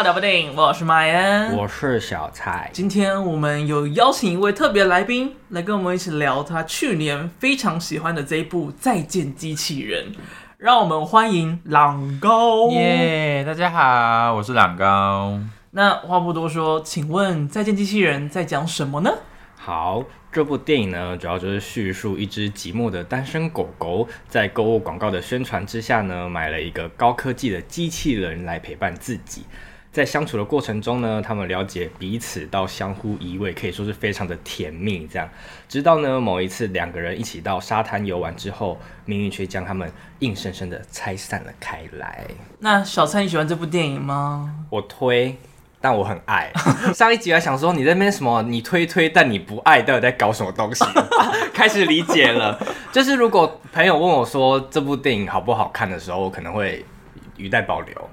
到聊部电影，我是马恩，我是小蔡。今天我们有邀请一位特别来宾来跟我们一起聊他去年非常喜欢的这一部《再见机器人》，让我们欢迎朗高。耶大家好，我是朗高。那话不多说，请问《再见机器人》在讲什么呢？好，这部电影呢，主要就是叙述一只寂寞的单身狗狗，在购物广告的宣传之下呢，买了一个高科技的机器人来陪伴自己。在相处的过程中呢，他们了解彼此到相互依偎，可以说是非常的甜蜜。这样，直到呢某一次两个人一起到沙滩游玩之后，命运却将他们硬生生的拆散了开来。那小蔡，你喜欢这部电影吗？我推。但我很爱。上一集还想说你在那边什么，你推推，但你不爱，到底在搞什么东西？开始理解了，就是如果朋友问我说这部电影好不好看的时候，我可能会语带保留。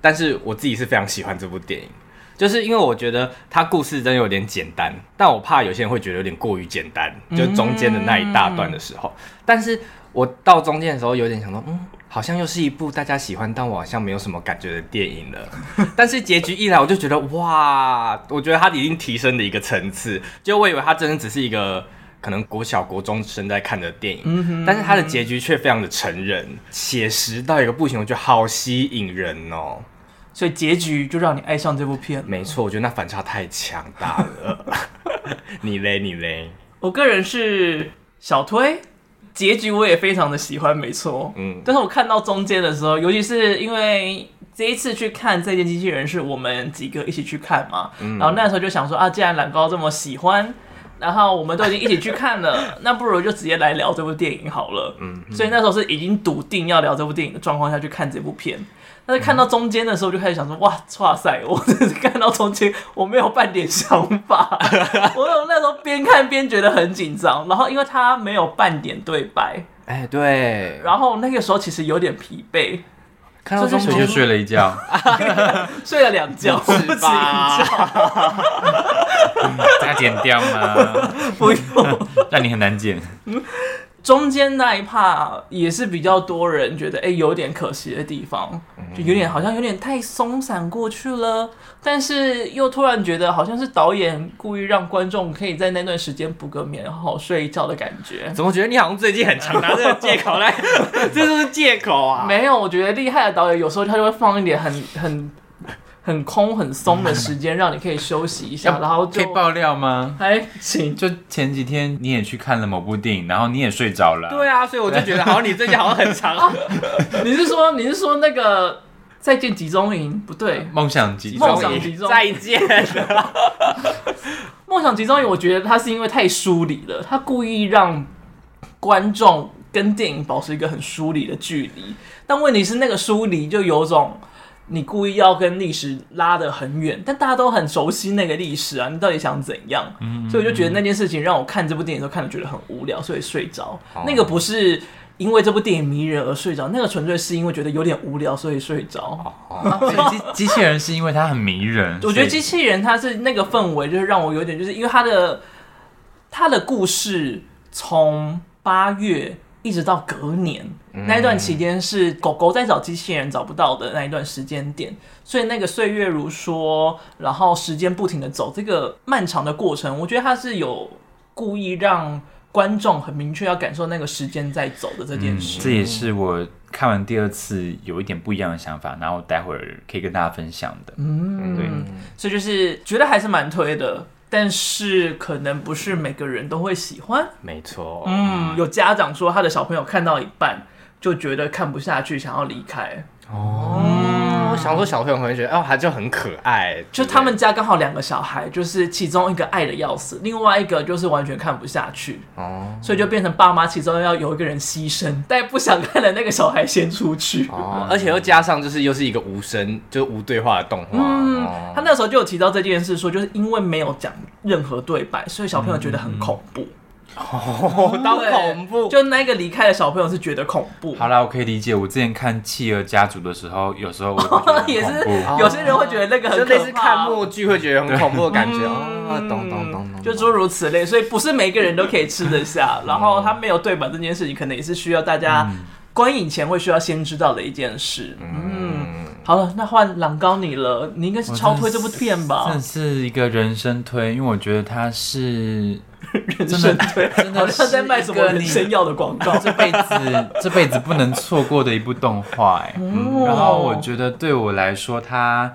但是我自己是非常喜欢这部电影，就是因为我觉得它故事真的有点简单，但我怕有些人会觉得有点过于简单，就中间的那一大段的时候。嗯、但是我到中间的时候有点想说，嗯。好像又是一部大家喜欢，但我好像没有什么感觉的电影了。但是结局一来，我就觉得哇，我觉得它已经提升了一个层次。就我以为它真的只是一个可能国小、国中生在看的电影，嗯，但是它的结局却非常的成人、写实到一个不行，我觉得好吸引人哦。所以结局就让你爱上这部片。没错，我觉得那反差太强大了。你嘞，你嘞？我个人是小推。结局我也非常的喜欢，没错，嗯，但是我看到中间的时候，尤其是因为这一次去看《再见机器人》是我们几个一起去看嘛，嗯，然后那时候就想说啊，既然懒高这么喜欢，然后我们都已经一起去看了，那不如就直接来聊这部电影好了，嗯，所以那时候是已经笃定要聊这部电影的状况下去看这部片。但是看到中间的时候，就开始想说：“哇，哇塞！我真 是看到中间，我没有半点想法。我有那时候边看边觉得很紧张，然后因为他没有半点对白，哎，对。然后那个时候其实有点疲惫，看到中间就睡了一觉，睡了两觉，不止一觉。再剪掉吗？不用，让你很难剪。中间那一 part 也是比较多人觉得哎、欸、有点可惜的地方，就有点好像有点太松散过去了，但是又突然觉得好像是导演故意让观众可以在那段时间补个眠，好好睡一觉的感觉。怎么觉得你好像最近很常拿这个借口来？这就是借口啊？没有，我觉得厉害的导演有时候他就会放一点很很。很空很松的时间，让你可以休息一下，然后就可以爆料吗？哎，行，就前几天你也去看了某部电影，然后你也睡着了。对啊，所以我就觉得好像你最近好像很长。你是说你是说那个再见集中营？不对，梦想集梦想集中再见。梦想集中营，我觉得他是因为太疏离了，他故意让观众跟电影保持一个很疏离的距离，但问题是那个疏离就有种。你故意要跟历史拉得很远，但大家都很熟悉那个历史啊，你到底想怎样？嗯，所以我就觉得那件事情让我看这部电影的时候看的觉得很无聊，所以睡着。哦、那个不是因为这部电影迷人而睡着，那个纯粹是因为觉得有点无聊，所以睡着。机机器人是因为它很迷人，我觉得机器人它是那个氛围，就是让我有点就是因为它的它的故事从八月。一直到隔年那一段期间是狗狗在找机器人找不到的那一段时间点，所以那个岁月如梭，然后时间不停的走，这个漫长的过程，我觉得它是有故意让观众很明确要感受那个时间在走的这件事。嗯，这也是我看完第二次有一点不一样的想法，然后待会儿可以跟大家分享的。嗯，对，所以就是觉得还是蛮推的。但是可能不是每个人都会喜欢，没错。嗯，有家长说他的小朋友看到一半就觉得看不下去，想要离开。哦，想说小朋友会觉得哦，他就很可爱。就他们家刚好两个小孩，就是其中一个爱的要死，另外一个就是完全看不下去。哦，所以就变成爸妈其中要有一个人牺牲，但不想看的那个小孩先出去。哦，而且又加上就是又是一个无声，就是无对话的动画。嗯，他那时候就有提到这件事，说就是因为没有讲任何对白，所以小朋友觉得很恐怖。哦，当恐怖，就那个离开的小朋友是觉得恐怖。好啦，我可以理解。我之前看《企鹅家族》的时候，有时候我 也是，有些人会觉得那个很就类似看默剧会觉得很恐怖的感觉。懂懂懂懂，就诸如此类。所以不是每个人都可以吃得下。然后他没有对本这件事情，可能也是需要大家观影前会需要先知道的一件事。嗯，好了，那换朗高你了，你应该是超推这部片吧？这是一个人生推，因为我觉得它是。人生推，好像在卖什么人生药的广告。这辈子这辈子不能错过的一部动画，哎，然后我觉得对我来说，它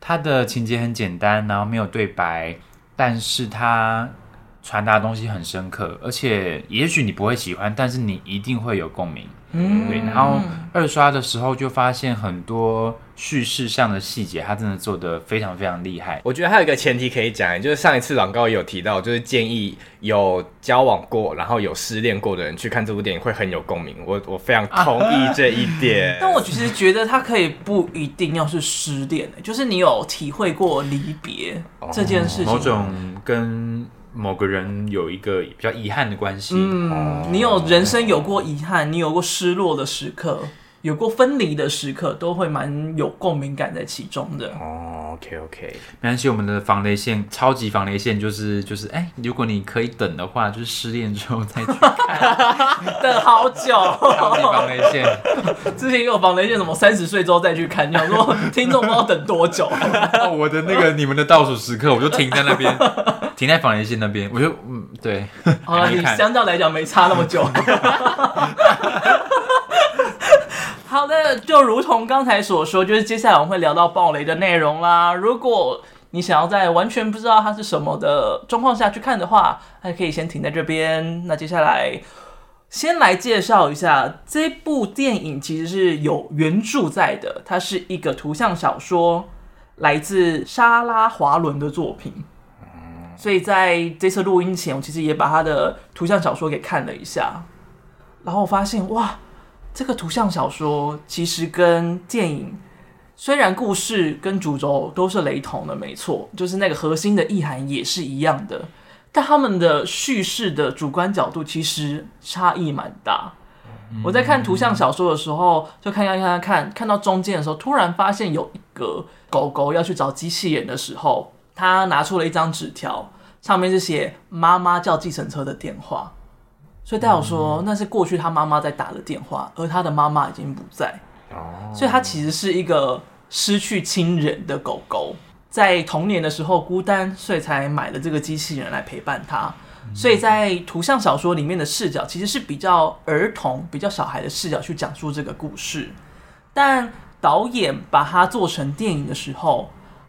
它的情节很简单，然后没有对白，但是它传达的东西很深刻，而且也许你不会喜欢，但是你一定会有共鸣。嗯，对，然后二刷的时候就发现很多叙事上的细节，他真的做的非常非常厉害。我觉得还有一个前提可以讲，就是上一次朗高也有提到，就是建议有交往过，然后有失恋过的人去看这部电影会很有共鸣。我我非常同意这一点。啊、但我其实觉得他可以不一定要是失恋，就是你有体会过离别这件事情，某种跟。某个人有一个比较遗憾的关系，嗯，你有人生有过遗憾，你有过失落的时刻，有过分离的时刻，都会蛮有共鸣感在其中的。哦，OK OK，没关系，我们的防雷线，超级防雷线就是就是，哎，如果你可以等的话，就是失恋之后再去看，等好久。超级防雷线，之前也有防雷线，什么三十岁之后再去看，你想说听众不知道等多久？哦，我的那个你们的倒数时刻，我就停在那边。停在防雷线那边，我就嗯，对，好了，你相较来讲没差那么久。好的，就如同刚才所说，就是接下来我们会聊到爆雷的内容啦。如果你想要在完全不知道它是什么的状况下去看的话，还可以先停在这边。那接下来先来介绍一下这部电影，其实是有原著在的，它是一个图像小说，来自莎拉·华伦的作品。所以在这次录音前，我其实也把他的图像小说给看了一下，然后我发现哇，这个图像小说其实跟电影虽然故事跟主轴都是雷同的，没错，就是那个核心的意涵也是一样的，但他们的叙事的主观角度其实差异蛮大。我在看图像小说的时候，就看看看看看，看到中间的时候，突然发现有一个狗狗要去找机器人的时候。他拿出了一张纸条，上面是写“妈妈叫计程车”的电话，所以代表说那是过去他妈妈在打的电话，而他的妈妈已经不在。哦，所以他其实是一个失去亲人的狗狗，在童年的时候孤单，所以才买了这个机器人来陪伴他。所以在图像小说里面的视角其实是比较儿童、比较小孩的视角去讲述这个故事，但导演把它做成电影的时候。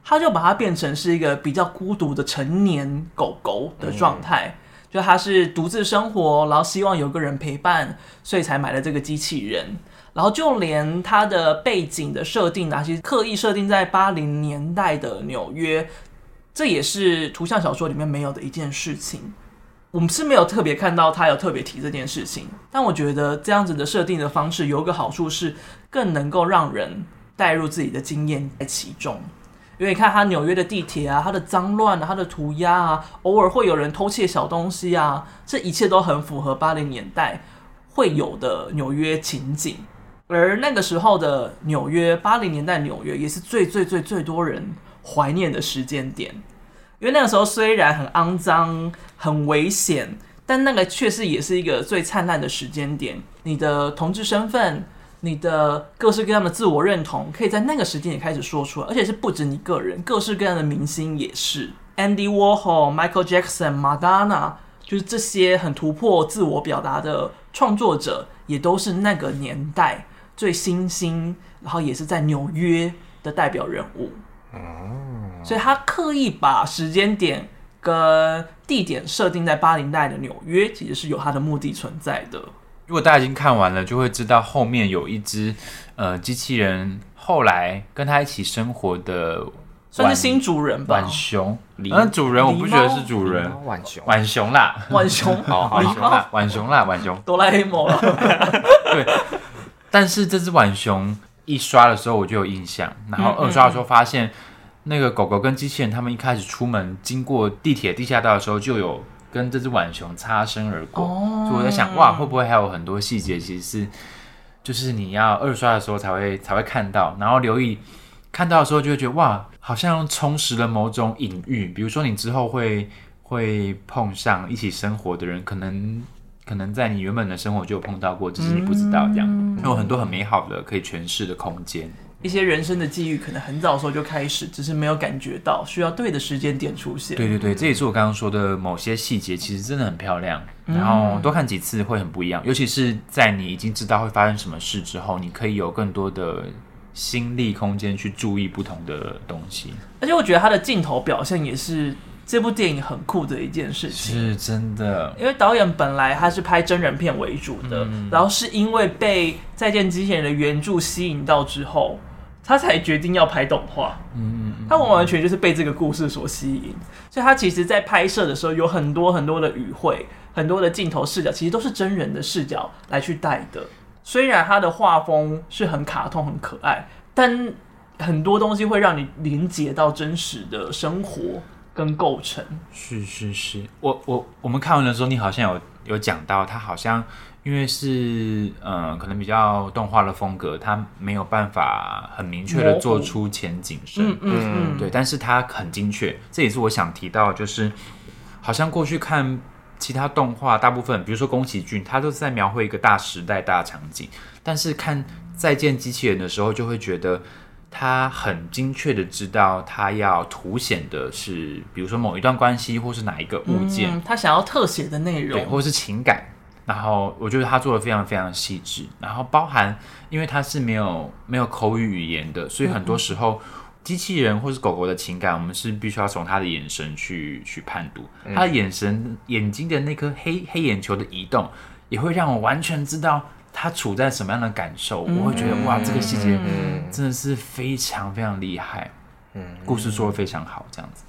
他就把它变成是一个比较孤独的成年狗狗的状态，就他是独自生活，然后希望有个人陪伴，所以才买了这个机器人。然后就连他的背景的设定啊，其实刻意设定在八零年代的纽约，这也是图像小说里面没有的一件事情。我们是没有特别看到他有特别提这件事情，但我觉得这样子的设定的方式有一个好处是，更能够让人带入自己的经验在其中。因为你看他纽约的地铁啊，它的脏乱啊，它的涂鸦啊，偶尔会有人偷窃小东西啊，这一切都很符合八零年代会有的纽约情景。而那个时候的纽约，八零年代纽约也是最最最最多人怀念的时间点。因为那个时候虽然很肮脏、很危险，但那个确实也是一个最灿烂的时间点。你的同志身份。你的各式各样的自我认同，可以在那个时间也开始说出来，而且是不止你个人，各式各样的明星也是，Andy Warhol、Michael Jackson、Madonna，就是这些很突破自我表达的创作者，也都是那个年代最新兴，然后也是在纽约的代表人物。所以他刻意把时间点跟地点设定在八零代的纽约，其实是有他的目的存在的。如果大家已经看完了，就会知道后面有一只呃机器人后来跟他一起生活的，算是新主人吧。浣熊，嗯，主人我不觉得是主人，浣熊，浣熊啦，浣熊，好，浣熊啦，浣熊啦，浣熊，哆啦 A 梦了。对，但是这只浣熊一刷的时候我就有印象，然后二刷的时候发现那个狗狗跟机器人他们一开始出门经过地铁地下道的时候就有。跟这只浣熊擦身而过，所以我在想，哇，会不会还有很多细节，其实是就是你要二刷的时候才会才会看到，然后留意看到的时候就会觉得，哇，好像充实了某种隐喻。比如说，你之后会会碰上一起生活的人，可能可能在你原本的生活就有碰到过，只是你不知道这样，有很多很美好的可以诠释的空间。一些人生的际遇，可能很早的时候就开始，只是没有感觉到，需要对的时间点出现。对对对，这也是我刚刚说的某些细节，其实真的很漂亮。然后多看几次会很不一样，尤其是在你已经知道会发生什么事之后，你可以有更多的心力空间去注意不同的东西。而且我觉得他的镜头表现也是这部电影很酷的一件事情，是真的。因为导演本来他是拍真人片为主的，嗯、然后是因为被《再见机器人》的原著吸引到之后。他才决定要拍动画，嗯，他完完全就是被这个故事所吸引，所以他其实，在拍摄的时候有很多很多的语汇，很多的镜头视角，其实都是真人的视角来去带的。虽然他的画风是很卡通、很可爱，但很多东西会让你连接到真实的生活跟构成。是是是，我我我们看完的时候，你好像有有讲到，他好像。因为是嗯，可能比较动画的风格，它没有办法很明确的做出前景深，嗯嗯嗯，对，但是它很精确，这也是我想提到，就是好像过去看其他动画，大部分比如说宫崎骏，他都是在描绘一个大时代、大场景，但是看再见机器人的时候，就会觉得他很精确的知道他要凸显的是，比如说某一段关系，或是哪一个物件，嗯、他想要特写的内容，对，或是情感。然后我觉得他做的非常非常细致，然后包含，因为他是没有没有口语语言的，所以很多时候机器人或是狗狗的情感，我们是必须要从他的眼神去去判读，他的眼神眼睛的那颗黑黑眼球的移动，也会让我完全知道他处在什么样的感受。我会觉得哇，这个细节真的是非常非常厉害，嗯，故事说的非常好，这样子。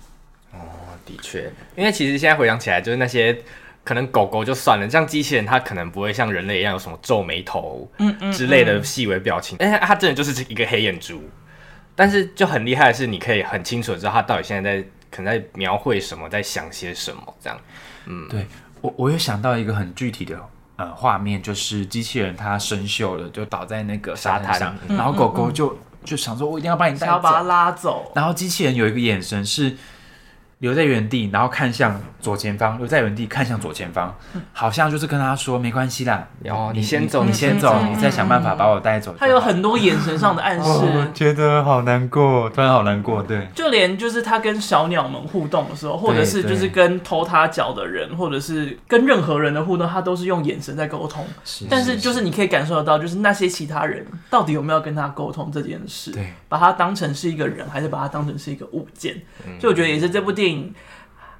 哦，的确，因为其实现在回想起来，就是那些。可能狗狗就算了，像机器人，它可能不会像人类一样有什么皱眉头，嗯嗯之类的细微表情。但是它真的就是一个黑眼珠，但是就很厉害的是，你可以很清楚的知道它到底现在在可能在描绘什么，在想些什么这样。嗯，对我我有想到一个很具体的呃画面，就是机器人它生锈了，就倒在那个沙滩上，然后狗狗就就想说，我一定要把你带走，要把它拉走。然后机器人有一个眼神是。留在原地，然后看向左前方。留在原地，看向左前方，好像就是跟他说：“没关系啦，然后你先走，你先走，你再想办法把我带走。”他有很多眼神上的暗示，我觉得好难过，突然好难过。对，就连就是他跟小鸟们互动的时候，或者是就是跟偷他脚的人，或者是跟任何人的互动，他都是用眼神在沟通。但是就是你可以感受得到，就是那些其他人到底有没有跟他沟通这件事？对，把他当成是一个人，还是把他当成是一个物件？所以我觉得也是这部电影。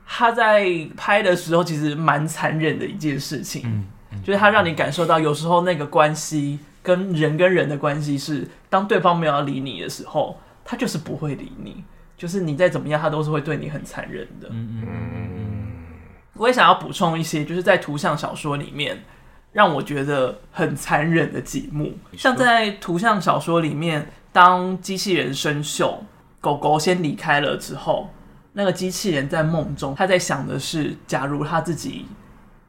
他在拍的时候其实蛮残忍的一件事情，嗯嗯、就是他让你感受到有时候那个关系跟人跟人的关系是，当对方没有要理你的时候，他就是不会理你，就是你再怎么样，他都是会对你很残忍的。嗯嗯，我也想要补充一些，就是在图像小说里面让我觉得很残忍的几幕，像在图像小说里面，当机器人生锈，狗狗先离开了之后。那个机器人在梦中，他在想的是，假如他自己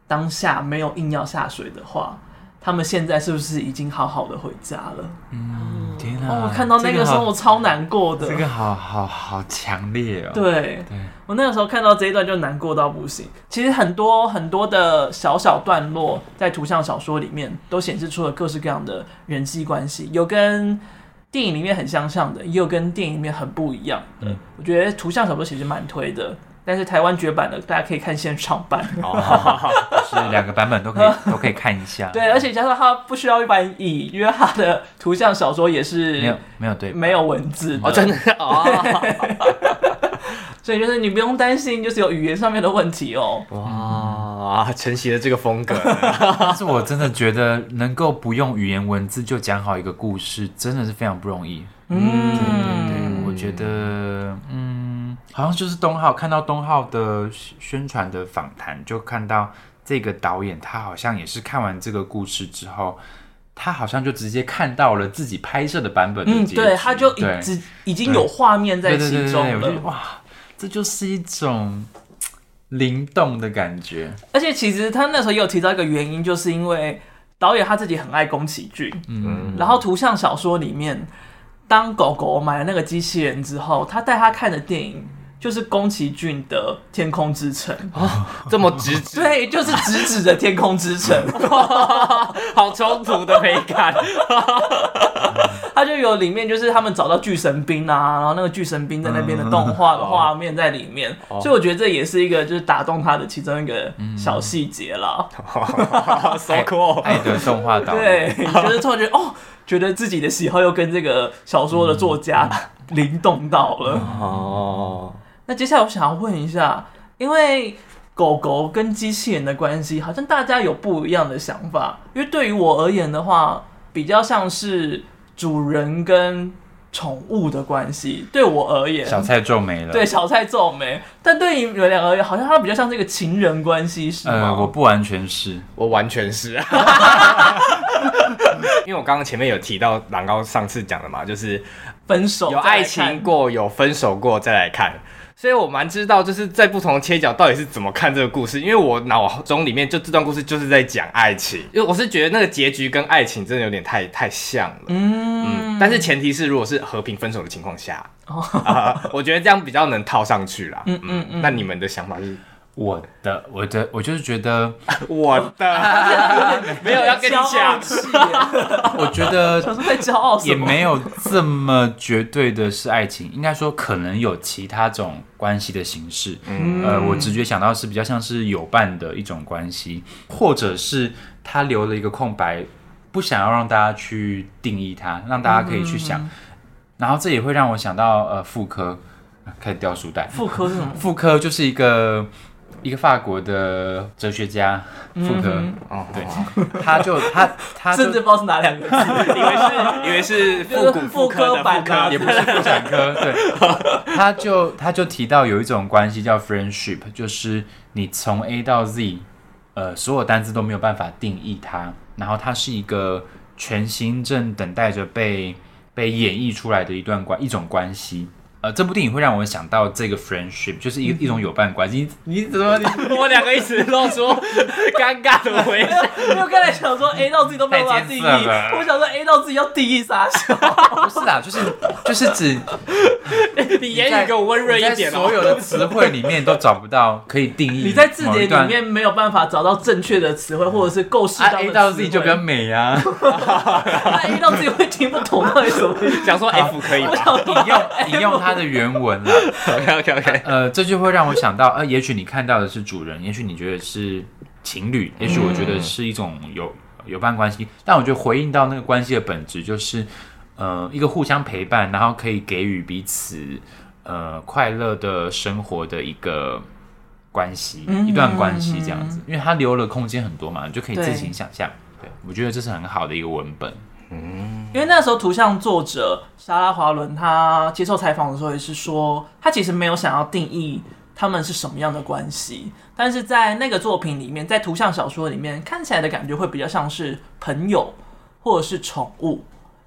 当下没有硬要下水的话，他们现在是不是已经好好的回家了？嗯，天啊！哦，我看到那个时候我超难过的，这个好好好强烈哦。对，对我那个时候看到这一段就难过到不行。其实很多很多的小小段落在图像小说里面都显示出了各式各样的人际关系，有跟。电影里面很相像的，也有跟电影里面很不一样的。嗯，我觉得图像小说其实蛮推的，但是台湾绝版的大家可以看现场版。哦，是两个版本都可以 都可以看一下。对，而且加上它不需要翻译，因为它的图像小说也是没有没有对没有文字的哦，真的哦。所以就是你不用担心，就是有语言上面的问题哦。哇，承袭了这个风格。但 是我真的觉得能够不用语言文字就讲好一个故事，真的是非常不容易。嗯，对对对，我觉得，嗯，好像就是东浩看到东浩的宣传的访谈，就看到这个导演，他好像也是看完这个故事之后，他好像就直接看到了自己拍摄的版本的，嗯，对，他就已经已经有画面在其中了，对对对对，哇，这就是一种灵动的感觉。而且其实他那时候也有提到一个原因，就是因为导演他自己很爱宫崎骏，嗯，然后图像小说里面，当狗狗买了那个机器人之后，他带他看的电影。就是宫崎骏的《天空之城》哦，这么直指，对，就是直指的《天空之城》好冲突的美感。里面就是他们找到巨神兵啊，然后那个巨神兵在那边的动画的画面在里面，嗯、所以我觉得这也是一个就是打动他的其中一个小细节啦。So cool，爱的动画导，对，就是突然觉得哦，觉得自己的喜好又跟这个小说的作家灵动到了。哦。那接下来我想要问一下，因为狗狗跟机器人的关系，好像大家有不一样的想法。因为对于我而言的话，比较像是主人跟宠物的关系。对我而言，小菜皱眉了。对，小菜皱眉。但对于你们两个而言，好像它比较像这个情人关系，是吗？呃，我不完全是，我完全是。因为我刚刚前面有提到，狼高上次讲的嘛，就是分手有爱情过，有分手过再来看。所以我蛮知道，就是在不同的切角到底是怎么看这个故事，因为我脑中里面就这段故事就是在讲爱情，因为我是觉得那个结局跟爱情真的有点太太像了，嗯。嗯，但是前提是如果是和平分手的情况下，我觉得这样比较能套上去啦，嗯嗯。嗯，那你们的想法是？我的，我的，我就是觉得 我的 没有要跟你讲，我觉得太骄傲，也没有这么绝对的是爱情，应该说可能有其他种关系的形式。嗯，呃，我直觉想到是比较像是有伴的一种关系，或者是他留了一个空白，不想要让大家去定义它，让大家可以去想。嗯、然后这也会让我想到呃，妇科开始掉书袋。妇科是什么？妇科就是一个。一个法国的哲学家，傅柯，哦，对，他就他他甚至不知道是哪两个字，以为是以为是复古傅科版的，也不是妇产科，对，他就他就提到有一种关系叫 friendship，就是你从 A 到 Z，呃，所有单字都没有办法定义它，然后它是一个全新正等待着被被演绎出来的一段关一种关系。呃，这部电影会让我想到这个 friendship，就是一、嗯、一种有伴关系。你怎么？你 我两个一直露出尴尬的微笑。因 为我刚才想说 A 到自己都没有办法定义，我想说 A 到自己要定义啥？不是啦，就是就是指你言语给我温润一点。所有的词汇里面都找不到可以定义。你在字典里面没有办法找到正确的词汇，或者是构思到 A 到自己就比较美啊。那 A 到自己会听不懂到底什么？想说 F 可以吗？引用引用他。它的原文了，OK OK OK，呃，这就会让我想到，呃，也许你看到的是主人，也许你觉得是情侣，也许我觉得是一种有有伴关系，但我觉得回应到那个关系的本质，就是呃，一个互相陪伴，然后可以给予彼此呃快乐的生活的一个关系，一段关系这样子，因为它留了空间很多嘛，你就可以自行想象。对，我觉得这是很好的一个文本。嗯，因为那时候图像作者莎拉华伦他接受采访的时候也是说，他其实没有想要定义他们是什么样的关系，但是在那个作品里面，在图像小说里面看起来的感觉会比较像是朋友或者是宠物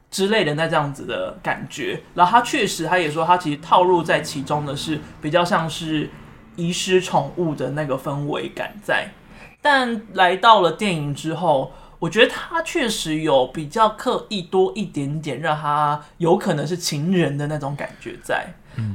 之类的那这样子的感觉。然后他确实他也说，他其实套入在其中的是比较像是遗失宠物的那个氛围感在，但来到了电影之后。我觉得他确实有比较刻意多一点点，让他有可能是情人的那种感觉在，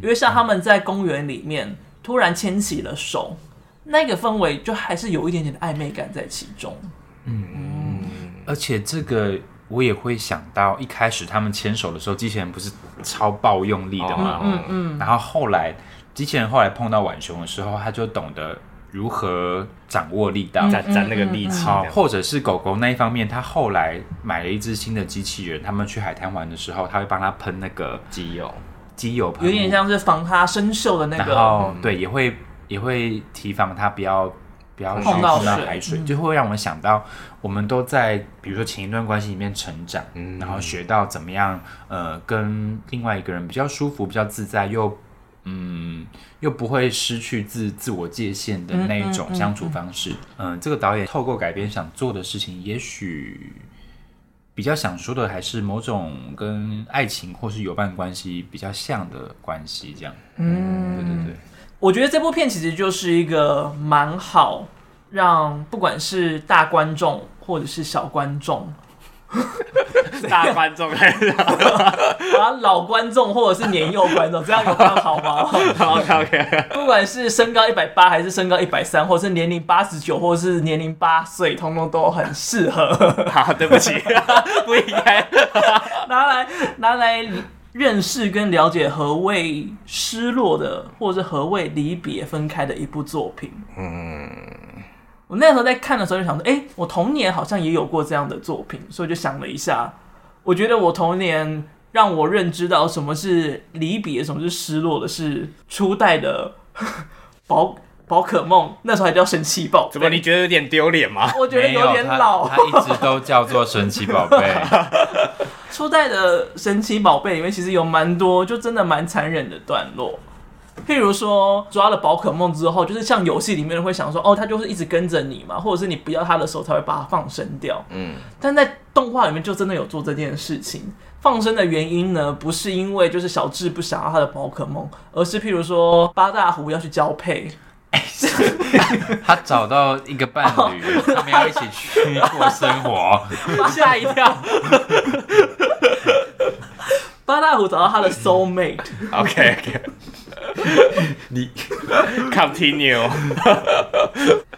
因为像他们在公园里面突然牵起了手，那个氛围就还是有一点点的暧昧感在其中。嗯，而且这个我也会想到，一开始他们牵手的时候，机器人不是超爆用力的吗？嗯嗯，然后后来机器人后来碰到浣熊的时候，他就懂得。如何掌握力道，攒攒那个力气，好，或者是狗狗那一方面，他后来买了一只新的机器人，他们去海滩玩的时候，他会帮他喷那个机油，机油喷，有点像是防它生锈的那个，然后对，也会也会提防它不要不要碰到海水，就会让我们想到，我们都在比如说前一段关系里面成长，嗯，然后学到怎么样，呃，跟另外一个人比较舒服、比较自在，又嗯，又不会失去自自我界限的那一种相处方式。嗯，嗯，这个导演透过改编想做的事情，也许比较想说的还是某种跟爱情或是友伴关系比较像的关系，这样。嗯，对对对。我觉得这部片其实就是一个蛮好让不管是大观众或者是小观众，大观众还是啊老观众或者是年幼观众，这样有比较好吗？OK OK，不管是身高一百八还是身高一百三，或者是年龄八十九，或者是年龄八岁，通通都很适合。好，对不起，不应该拿来拿来。认识跟了解何谓失落的，或者是何谓离别分开的一部作品。嗯，我那时候在看的时候就想说，哎、欸，我童年好像也有过这样的作品，所以就想了一下，我觉得我童年让我认知到什么是离别，什么是失落的，是初代的宝宝可梦，那时候还叫神奇宝贝。怎么你觉得有点丢脸吗？我觉得有点老，它一直都叫做神奇宝贝。初代的神奇宝贝里面其实有蛮多，就真的蛮残忍的段落。譬如说抓了宝可梦之后，就是像游戏里面会想说，哦，它就是一直跟着你嘛，或者是你不要它的时候才会把它放生掉。嗯，但在动画里面就真的有做这件事情。放生的原因呢，不是因为就是小智不想要他的宝可梦，而是譬如说八大湖要去交配。他找到一个伴侣，他们要一起去过生活，吓一跳。八大湖找到他的 soul mate。OK OK，你 continue。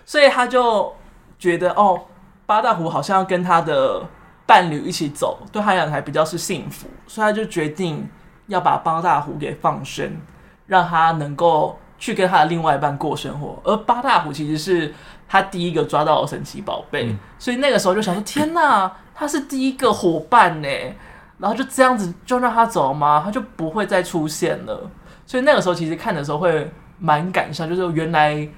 所以他就觉得哦，八大湖好像要跟他的伴侣一起走，对他来讲还比较是幸福，所以他就决定要把八大湖给放生，让他能够。去跟他的另外一半过生活，而八大湖其实是他第一个抓到的神奇宝贝，嗯、所以那个时候就想说：天哪，他是第一个伙伴呢！然后就这样子就让他走吗？他就不会再出现了。所以那个时候其实看的时候会蛮感伤，就是原来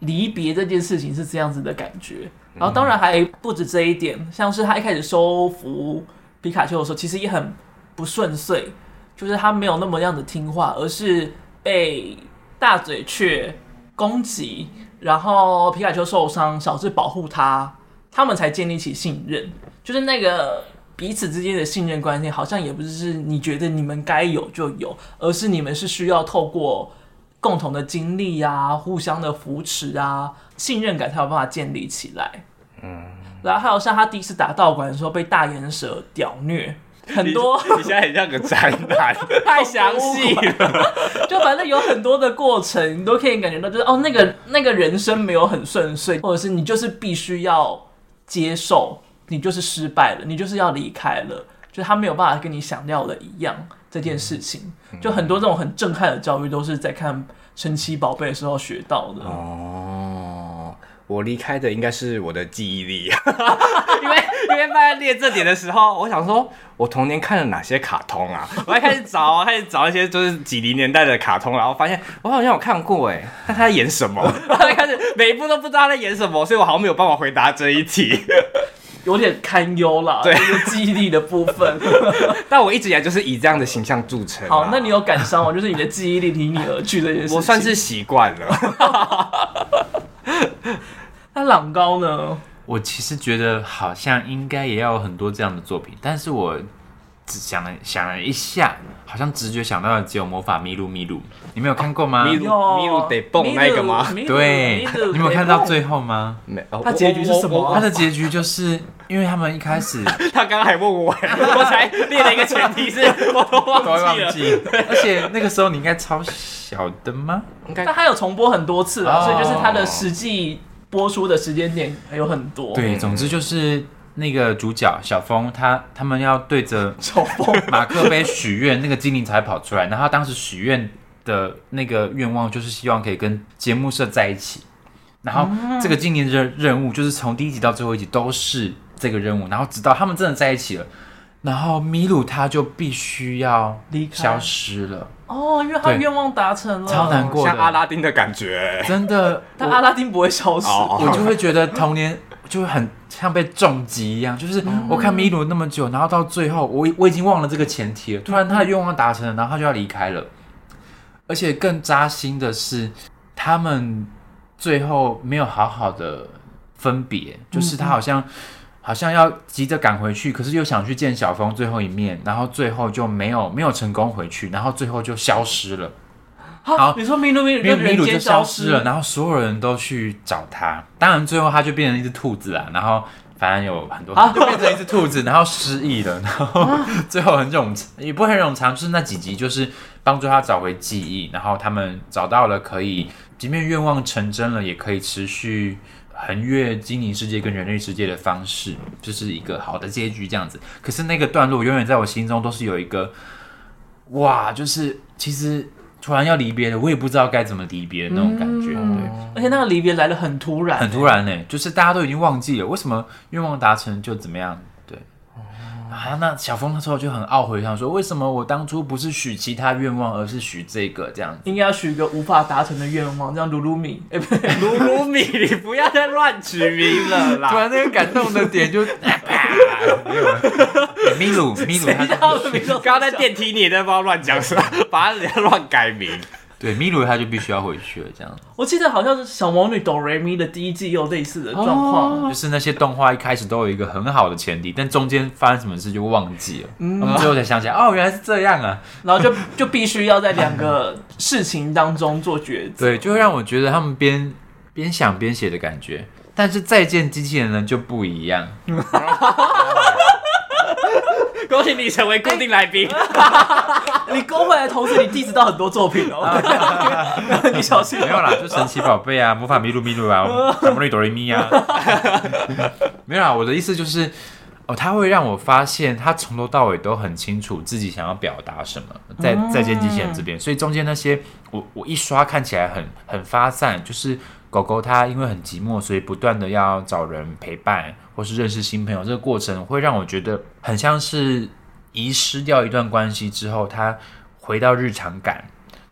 离别这件事情是这样子的感觉。然后当然还不止这一点，像是他一开始收服皮卡丘的时候，其实也很不顺遂，就是他没有那么样的听话，而是被。大嘴雀攻击，然后皮卡丘受伤，小智保护他，他们才建立起信任。就是那个彼此之间的信任关系，好像也不是你觉得你们该有就有，而是你们是需要透过共同的经历啊，互相的扶持啊，信任感才有办法建立起来。嗯，然后还有像他第一次打道馆的时候被大岩蛇屌虐。很多，你现在很像个宅男，太详细了。就反正有很多的过程，你都可以感觉到，就是哦，那个那个人生没有很顺遂，或者是你就是必须要接受，你就是失败了，你就是要离开了，就他没有办法跟你想要的一样这件事情。就很多这种很震撼的教育，都是在看神奇宝贝的时候学到的。哦，我离开的应该是我的记忆力，因为因为在列这点的时候，我想说。我童年看了哪些卡通啊？我还开始找啊，开始找一些就是几零年代的卡通，然后发现我好像有看过哎，但他在演什么？然后开始每一部都不知道他在演什么，所以我好像没有办法回答这一题，有点堪忧啦。对，记忆力的部分。但我一直以来就是以这样的形象著称啊。好，那你有感伤吗？就是你的记忆力离你而去这件事情。我算是习惯了。那朗高呢？我其实觉得好像应该也要有很多这样的作品，但是我只想了想了一下，好像直觉想到的只有魔法咪路咪路，你没有看过吗？咪路咪路得蹦那个吗？对，你没有看到最后吗？没，他结局是什么？他的结局就是因为他们一开始，他刚刚还问我，我才列了一个前提是，我都忘记了，而且那个时候你应该超小的吗？应该，但他有重播很多次了，所以就是他的实际。播出的时间点还有很多。对，总之就是那个主角小峰，他他们要对着马克杯许愿，那个精灵才跑出来。然后他当时许愿的那个愿望就是希望可以跟节目社在一起。然后这个精灵的任务就是从第一集到最后一集都是这个任务。然后直到他们真的在一起了，然后米鲁他就必须要消失了。哦，因为他愿望达成了，超难过的，像阿拉丁的感觉，真的。但阿拉丁不会消失，我就会觉得童年就会很像被重击一样。就是我看米鲁那么久，然后到最后，我我已经忘了这个前提了。突然他的愿望达成了，然后他就要离开了。而且更扎心的是，他们最后没有好好的分别，就是他好像。好像要急着赶回去，可是又想去见小峰最后一面，然后最后就没有没有成功回去，然后最后就消失了。好，你说米鲁米鲁米鲁就消失了，然后所有人都去找他，当然最后他就变成一只兔子啊，然后反正有很多就变成一只兔子，然后失忆了，然后最后很冗也不会很冗长，就是那几集就是帮助他找回记忆，然后他们找到了可以，即便愿望成真了，也可以持续。横越精灵世界跟人类世界的方式，就是一个好的结局这样子。可是那个段落永远在我心中都是有一个，哇，就是其实突然要离别了，我也不知道该怎么离别的那种感觉。嗯、对，而且那个离别来的很突然，很突然呢，就是大家都已经忘记了为什么愿望达成就怎么样。啊，那小峰那时候就很懊悔，想说为什么我当初不是许其他愿望，而是许这个这样子？应该要许一个无法达成的愿望，这样鲁鲁米，哎，不对，鲁鲁米，你不要再乱取名了啦！突然那个感动的点就，啪，没有了。米鲁，米鲁，他刚刚在电梯你也在不知道乱讲什么？把人家乱改名。对，米鲁他就必须要回去了，这样。我记得好像是小魔女哆瑞咪的第一季有类似的状况，哦，就是那些动画一开始都有一个很好的前提，但中间发生什么事就忘记了，嗯，最后才想起来，哦，原来是这样啊，然后就就必须要在两个事情当中做抉择，对，就会让我觉得他们边边想边写的感觉，但是再见机器人呢就不一样。恭喜你成为固定来宾，你勾回来，同时你 diss 到很多作品哦，你小心。没有啦，就神奇宝贝啊，魔法咪路咪路啊，小魔女哆瑞咪啊，没有啦。我的意思就是，哦，他会让我发现，他从头到尾都很清楚自己想要表达什么，在在见机器人这边，所以中间那些我我一刷看起来很很发散，就是。狗狗它因为很寂寞，所以不断的要找人陪伴，或是认识新朋友。这个过程会让我觉得很像是遗失掉一段关系之后，它回到日常感，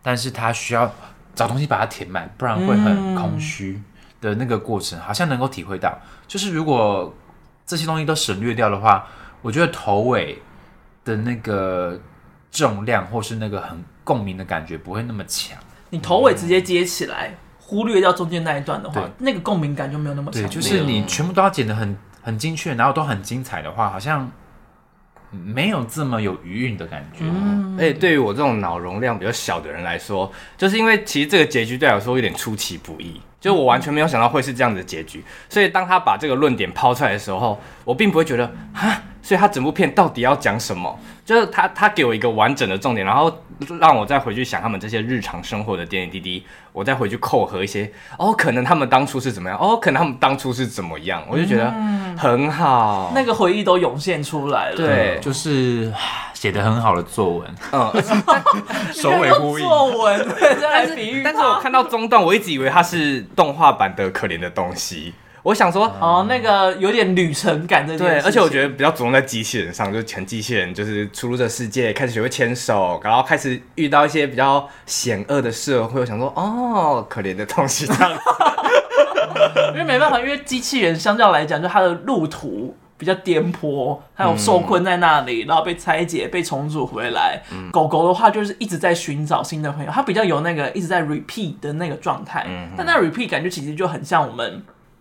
但是它需要找东西把它填满，不然会很空虚的那个过程，好像能够体会到。就是如果这些东西都省略掉的话，我觉得头尾的那个重量或是那个很共鸣的感觉不会那么强。你头尾直接接起来。忽略掉中间那一段的话，那个共鸣感就没有那么强。对，就是你全部都要剪得很很精确，然后都很精彩的话，好像没有这么有余韵的感觉。嗯，而且对于我这种脑容量比较小的人来说，就是因为其实这个结局对我来说有点出其不意，就我完全没有想到会是这样的结局。所以当他把这个论点抛出来的时候，我并不会觉得哈，所以他整部片到底要讲什么？就是他他给我一个完整的重点，然后让我再回去想他们这些日常生活的点点滴滴，我再回去扣合一些哦，可能他们当初是怎么样，哦，可能他们当初是怎么样，我就觉得很好，嗯、那个回忆都涌现出来了，对，就是写的很好的作文，嗯，首尾呼应，作文，再来比喻，但是我看到中段，我一直以为它是动画版的可怜的东西。我想说，哦，那个有点旅程感的，对，而且我觉得比较着重在机器人上，就是全机器人就是出入这世界，开始学会牵手，然后开始遇到一些比较险恶的社会。我想说，哦，可怜的东西这样，因为没办法，因为机器人相较来讲，就它的路途比较颠簸，还有受困在那里，然后被拆解、被重组回来。嗯、狗狗的话，就是一直在寻找新的朋友，它比较有那个一直在 repeat 的那个状态。嗯、但那 repeat 感觉其实就很像我们。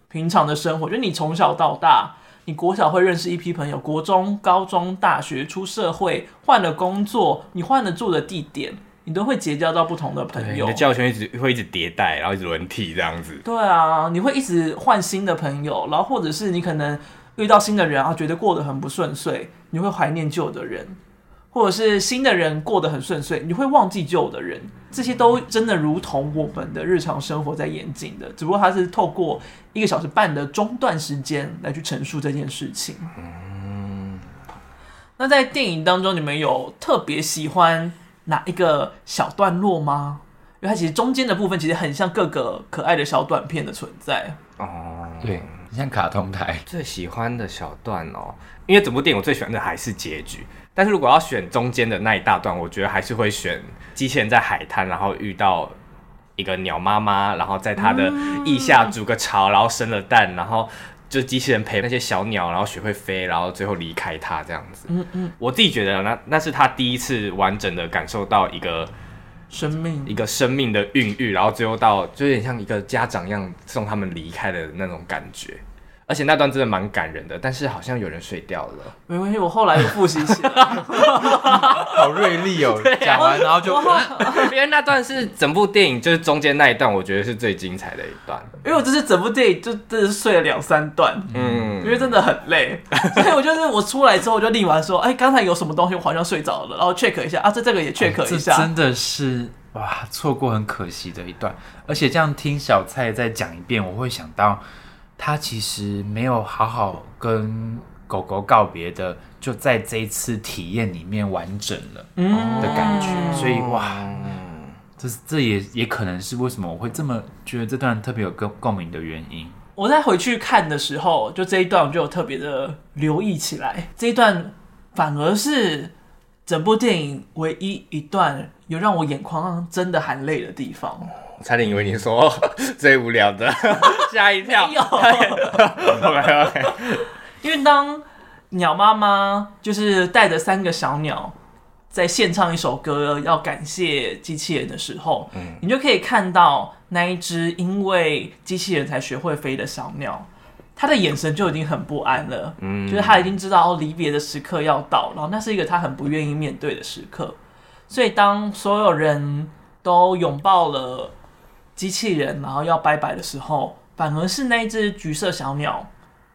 平常的生活，就你从小到大，你国小会认识一批朋友，国中、高中、大学出社会，换了工作，你换了住的地点，你都会结交到不同的朋友。你的交友圈一直会一直迭代，然后一直轮替这样子。对啊，你会一直换新的朋友，然后或者是你可能遇到新的人啊，觉得过得很不顺遂，你会怀念旧的人。或者是新的人过得很顺遂，你会忘记旧的人，这些都真的如同我们的日常生活在演进的，只不过它是透过一个小时半的中断时间来去陈述这件事情。嗯，那在电影当中，你们有特别喜欢哪一个小段落吗？因为它其实中间的部分其实很像各个可爱的小短片的存在。哦，对。像卡通台。最喜欢的小段哦，因为整部电影我最喜欢的还是结局。但是如果要选中间的那一大段，我觉得还是会选机器人在海滩，然后遇到一个鸟妈妈，然后在它的腋下筑个巢，然后生了蛋，然后就机器人陪那些小鸟，然后学会飞，然后最后离开它这样子。嗯嗯，我自己觉得那那是他第一次完整的感受到一个。生命一个生命的孕育，然后最后到就有点像一个家长一样送他们离开的那种感觉。而且那段真的蛮感人的，但是好像有人睡掉了。没关系，我后来有复习起来。好锐利哦！讲完然后就，因为那段是整部电影就是中间那一段，我觉得是最精彩的一段。因为我这是整部电影就真的是睡了两三段，嗯，因为真的很累，所以我就是我出来之后我就立马说，哎，刚才有什么东西我好像睡着了，然后 check 一下啊，这这个也 check 一下。真的是哇，错过很可惜的一段。而且这样听小蔡再讲一遍，我会想到。他其实没有好好跟狗狗告别的，就在这一次体验里面完整了的感觉，嗯、所以哇，这这也也可能是为什么我会这么觉得这段特别有共共鸣的原因。我在回去看的时候，就这一段我就有特别的留意起来，这一段反而是整部电影唯一一段有让我眼眶真的含泪的地方。差点以为你说 最无聊的，吓一跳。有，OK OK。因为当鸟妈妈就是带着三个小鸟在献唱一首歌，要感谢机器人的时候，嗯，你就可以看到那一只因为机器人才学会飞的小鸟，他的眼神就已经很不安了，嗯，就是他已经知道离别的时刻要到，然后那是一个他很不愿意面对的时刻，所以当所有人都拥抱了。机器人，然后要拜拜的时候，反而是那只橘色小鸟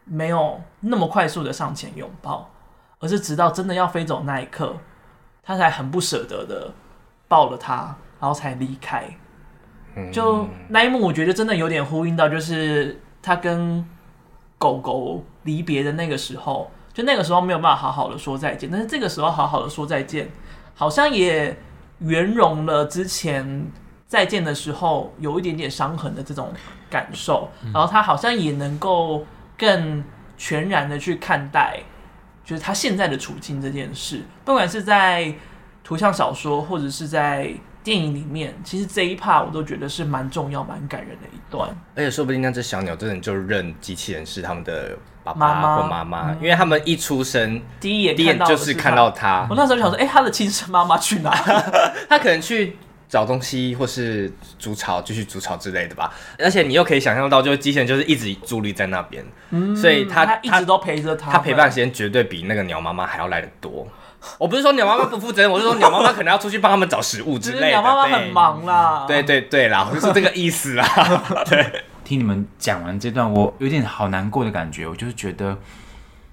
没有那么快速的上前拥抱，而是直到真的要飞走那一刻，他才很不舍得的抱了它，然后才离开。就那一幕，我觉得真的有点呼应到，就是他跟狗狗离别的那个时候，就那个时候没有办法好好的说再见，但是这个时候好好的说再见，好像也圆融了之前。再见的时候有一点点伤痕的这种感受，然后他好像也能够更全然的去看待，就是他现在的处境这件事，不管是在图像小说或者是在电影里面，其实这一 part 我都觉得是蛮重要、蛮感人的一段。而且说不定那只小鸟真的就认机器人是他们的爸爸或妈妈，因为他们一出生第一眼第一眼就是看到他。我那时候想说，哎、欸，他的亲生妈妈去哪？他可能去。找东西，或是筑巢，继续筑巢之类的吧。而且你又可以想象到，就是机器人就是一直伫立在那边，嗯，所以它它一直都陪着他，他陪伴时间绝对比那个鸟妈妈还要来得多。我不是说鸟妈妈不负责任，我是说鸟妈妈可能要出去帮他们找食物之类的。鸟妈妈很忙啦，对对对啦，我就是这个意思啦。对，听你们讲完这段，我有点好难过的感觉，我就是觉得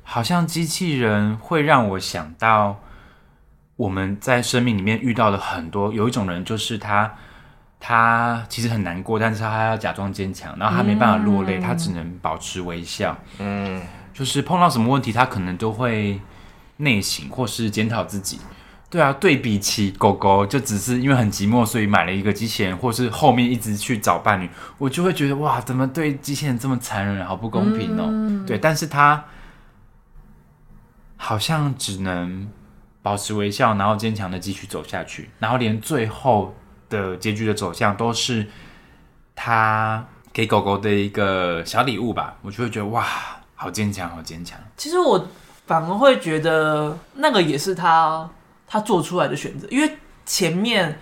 好像机器人会让我想到。我们在生命里面遇到了很多，有一种人就是他，他其实很难过，但是他还要假装坚强，然后他没办法落泪，嗯、他只能保持微笑。嗯，就是碰到什么问题，他可能都会内省或是检讨自己。对啊，对比起狗狗，就只是因为很寂寞，所以买了一个机器人，或是后面一直去找伴侣，我就会觉得哇，怎么对机器人这么残忍，好不公平哦。嗯、对，但是他好像只能。保持微笑，然后坚强的继续走下去，然后连最后的结局的走向都是他给狗狗的一个小礼物吧，我就会觉得哇，好坚强，好坚强。其实我反而会觉得那个也是他他做出来的选择，因为前面。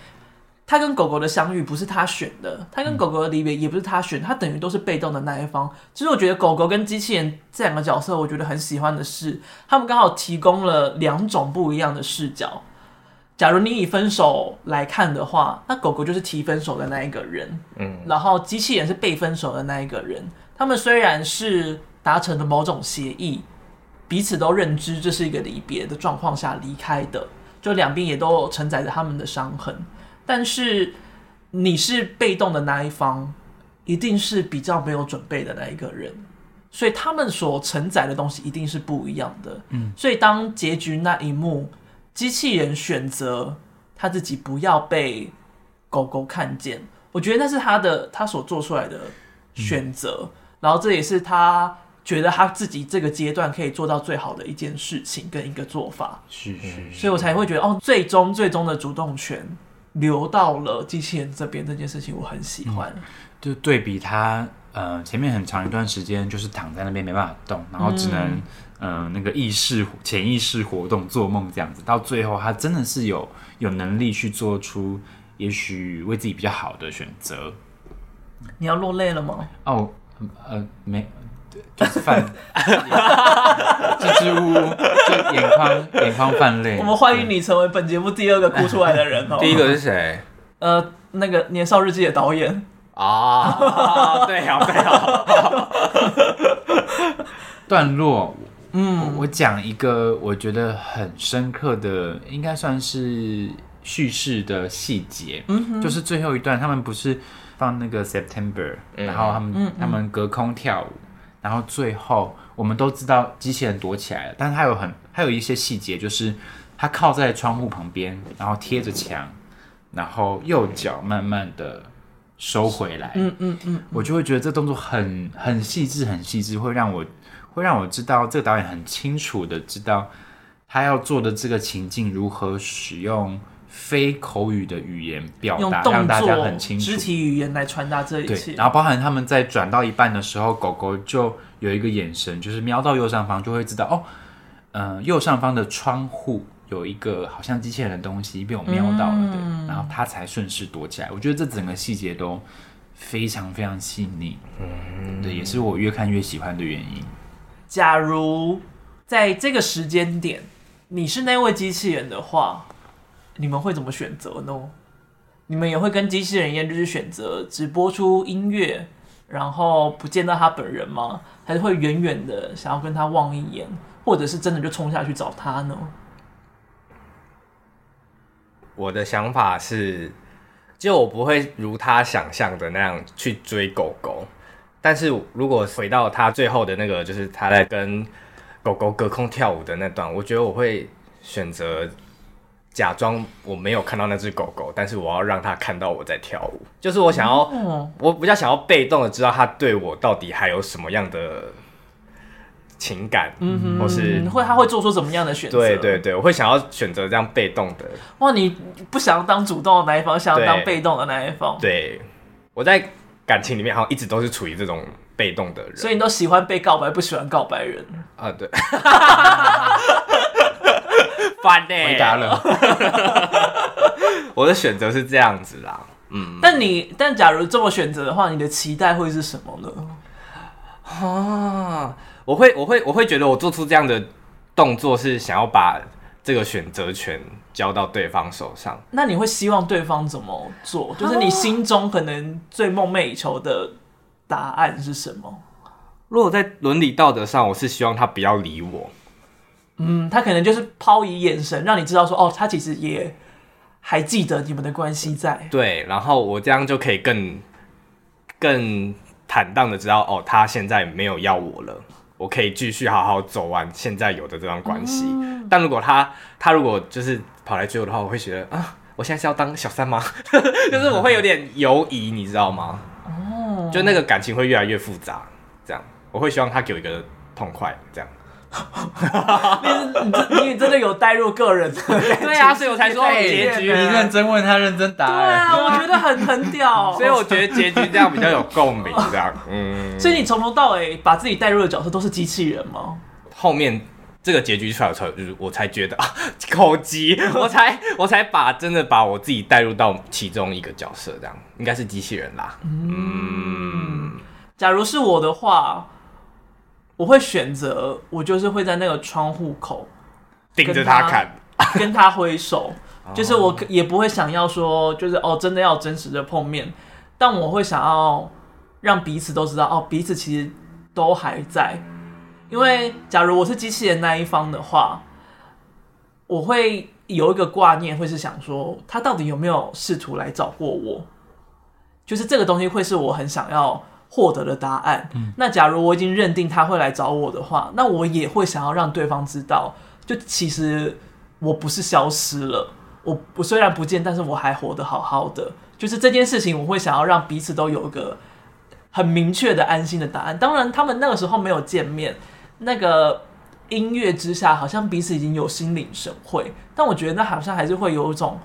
他跟狗狗的相遇不是他选的，他跟狗狗的离别也不是他选，他等于都是被动的那一方。其实我觉得狗狗跟机器人这两个角色，我觉得很喜欢的是，他们刚好提供了两种不一样的视角。假如你以分手来看的话，那狗狗就是提分手的那一个人，嗯，然后机器人是被分手的那一个人。他们虽然是达成了某种协议，彼此都认知这是一个离别的状况下离开的，就两边也都承载着他们的伤痕。但是你是被动的那一方，一定是比较没有准备的那一个人，所以他们所承载的东西一定是不一样的。嗯，所以当结局那一幕，机器人选择他自己不要被狗狗看见，我觉得那是他的他所做出来的选择，嗯，然后这也是他觉得他自己这个阶段可以做到最好的一件事情跟一个做法，是是，是，所以我才会觉得哦，最终最终的主动权留到了机器人这边，这件事情我很喜欢。嗯、就对比他呃前面很长一段时间就是躺在那边没办法动，然后只能嗯、呃、那个意识潜意识活动做梦这样子，到最后他真的是有有能力去做出也许为自己比较好的选择。你要落泪了吗？哦，呃没。就是泛，支支吾吾，就眼眶眼眶泛泪。我们欢迎你成为本节目第二个哭出来的人哦。第一个是谁？呃，那个《年少日记》的导演啊，对啊，对啊。段落，嗯，我讲一个我觉得很深刻的，应该算是叙事的细节。嗯，就是最后一段，他们不是放那个 September，然后他们他们隔空跳舞。然后最后，我们都知道机器人躲起来了，但是它有很，它有一些细节，就是它靠在窗户旁边，然后贴着墙，然后右脚慢慢的收回来。嗯嗯嗯，我就会觉得这动作很很细致，很细致，会让我会让我知道这个导演很清楚的知道他要做的这个情境如何使用。非口语的语言表达，让大家很清楚，肢体语言来传达这一切。然后包含他们在转到一半的时候，狗狗就有一个眼神，就是瞄到右上方，就会知道哦，嗯、呃，右上方的窗户有一个好像机器人的东西被我瞄到了，嗯、对，然后它才顺势躲起来。我觉得这整个细节都非常非常细腻，嗯，对，也是我越看越喜欢的原因。假如在这个时间点，你是那位机器人的话。你们会怎么选择呢？你们也会跟机器人一样，就是选择只播出音乐，然后不见到他本人吗？还是会远远的想要跟他望一眼，或者是真的就冲下去找他呢？我的想法是，就我不会如他想象的那样去追狗狗，但是如果回到他最后的那个，就是他在跟狗狗隔空跳舞的那段，我觉得我会选择。假装我没有看到那只狗狗，但是我要让它看到我在跳舞，就是我想要，哦、我比较想要被动的知道它对我到底还有什么样的情感，嗯哼，或是会他会做出什么样的选择？对对对，我会想要选择这样被动的。哇，你不想要当主动的那一方，想要当被动的那一方？对，我在感情里面好像一直都是处于这种被动的人，所以你都喜欢被告白，不喜欢告白人啊？对。回答了，我的选择是这样子啦。嗯，但你但假如这么选择的话，你的期待会是什么呢？啊，我会我会我会觉得我做出这样的动作是想要把这个选择权交到对方手上。那你会希望对方怎么做？就是你心中可能最梦寐以求的答案是什么？如果在伦理道德上，我是希望他不要理我。嗯，他可能就是抛以眼神，让你知道说，哦，他其实也还记得你们的关系在。对，然后我这样就可以更更坦荡的知道，哦，他现在没有要我了，我可以继续好好走完现在有的这段关系。嗯、但如果他他如果就是跑来追我的话，我会觉得啊，我现在是要当小三吗？就是我会有点犹疑，你知道吗？哦，就那个感情会越来越复杂，这样我会希望他给我一个痛快，这样。你你真的有带入个人的 对啊，所以我才说结局。你认真问他，认真答。对啊，我觉得很很屌。所以我觉得结局这样比较有共鸣，这样。嗯。所以你从头到尾把自己带入的角色都是机器人吗？后面这个结局出来的时候，就是我才觉得啊，口急，我才我才把真的把我自己带入到其中一个角色，这样应该是机器人啦。嗯。假如是我的话。我会选择，我就是会在那个窗户口盯着他看，跟他挥手，就是我也不会想要说，就是哦，真的要真实的碰面，但我会想要让彼此都知道，哦，彼此其实都还在。因为假如我是机器人那一方的话，我会有一个挂念，会是想说，他到底有没有试图来找过我？就是这个东西会是我很想要。获得的答案。嗯，那假如我已经认定他会来找我的话，那我也会想要让对方知道，就其实我不是消失了，我我虽然不见，但是我还活得好好的。就是这件事情，我会想要让彼此都有一个很明确的安心的答案。当然，他们那个时候没有见面，那个音乐之下，好像彼此已经有心领神会。但我觉得那好像还是会有一种，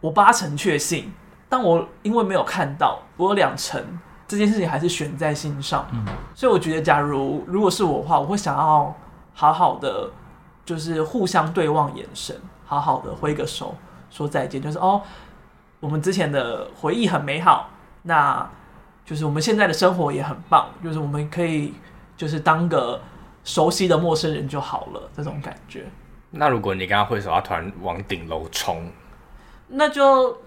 我八成确信，但我因为没有看到，我有两成这件事情还是悬在心上。嗯，所以我觉得，假如如果是我的话，我会想要好好的，就是互相对望眼神，好好的挥个手说再见，就是哦。我们之前的回忆很美好，那就是我们现在的生活也很棒，就是我们可以就是当个熟悉的陌生人就好了，这种感觉。那如果你跟他挥手，他突然往顶楼冲，那就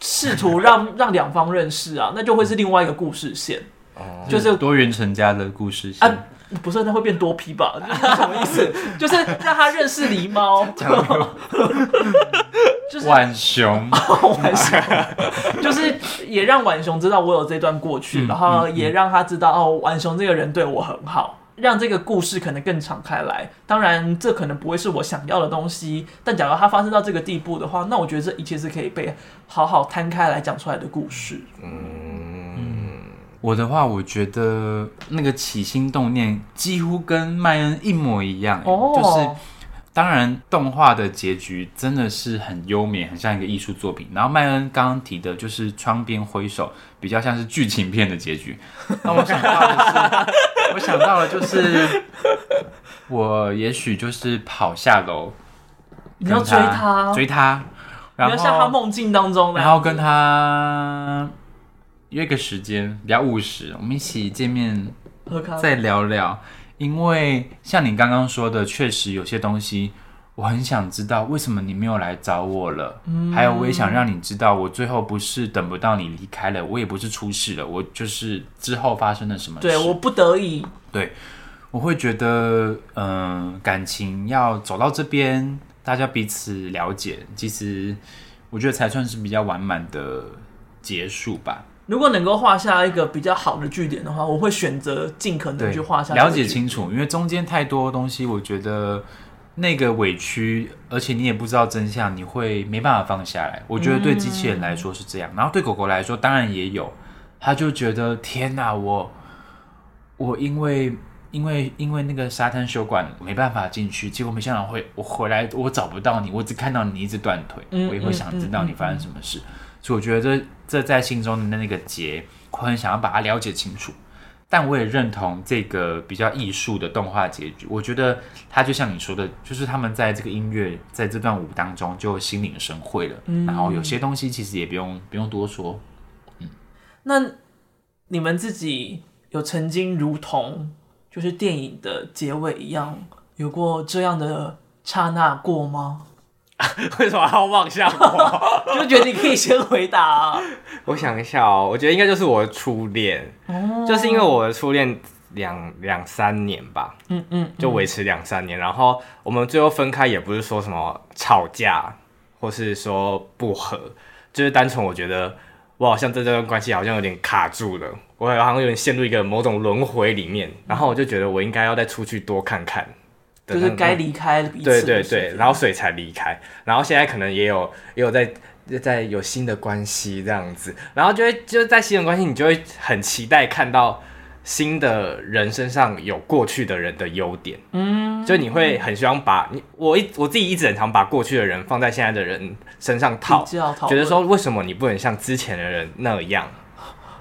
试图让 让两方认识啊，那就会是另外一个故事线，哦、就是多元成家的故事线。啊不是，那会变多批吧？是什么意思？就是让他认识狸猫，就是浣熊，浣熊，就是也让浣熊知道我有这段过去，然后也让他知道哦，浣熊这个人对我很好，让这个故事可能更敞开来。当然，这可能不会是我想要的东西，但假如它发生到这个地步的话，那我觉得这一切是可以被好好摊开来讲出来的故事。嗯。我的话，我觉得那个起心动念几乎跟麦恩一模一样，oh. 就是当然动画的结局真的是很优美，很像一个艺术作品。然后麦恩刚刚提的就是窗边挥手，比较像是剧情片的结局。那我想到的是，我想到了就是我也许就是跑下楼，你要追他，追他，然后像他梦境当中，然后跟他。约个时间比较务实，我们一起见面，再聊聊。因为像你刚刚说的，确实有些东西我很想知道，为什么你没有来找我了？嗯，还有我也想让你知道，我最后不是等不到你离开了，我也不是出事了，我就是之后发生了什么事。对，我不得已。对，我会觉得，嗯、呃，感情要走到这边，大家彼此了解，其实我觉得才算是比较完满的结束吧。如果能够画下一个比较好的据点的话，我会选择尽可能去画下了解清楚，因为中间太多东西，我觉得那个委屈，而且你也不知道真相，你会没办法放下来。我觉得对机器人来说是这样，嗯、然后对狗狗来说当然也有，他就觉得天哪，我我因为因为因为那个沙滩修馆没办法进去，结果没想到会我回来我找不到你，我只看到你一直断腿，嗯、我也会想知道你发生什么事。所以我觉得这这在心中的那个结，我很想要把它了解清楚。但我也认同这个比较艺术的动画结局。我觉得它就像你说的，就是他们在这个音乐在这段舞当中就心领神会了。嗯，然后有些东西其实也不用不用多说。嗯，那你们自己有曾经如同就是电影的结尾一样，有过这样的刹那过吗？为什么要望向我？就觉得你可以先回答啊。我想一下哦，我觉得应该就是我的初恋，哦、就是因为我的初恋两两三年吧，嗯嗯，嗯就维持两三年，然后我们最后分开也不是说什么吵架，或是说不和，就是单纯我觉得我好像在这段关系好像有点卡住了，我好像有点陷入一个某种轮回里面，然后我就觉得我应该要再出去多看看。就是该离开彼此，对对对，然后所以才离开，然后现在可能也有也有在在有新的关系这样子，然后就会就是在新的关系，你就会很期待看到新的人身上有过去的人的优点，嗯，就你会很希望把你我一我自己一直很常把过去的人放在现在的人身上套，觉得说为什么你不能像之前的人那样。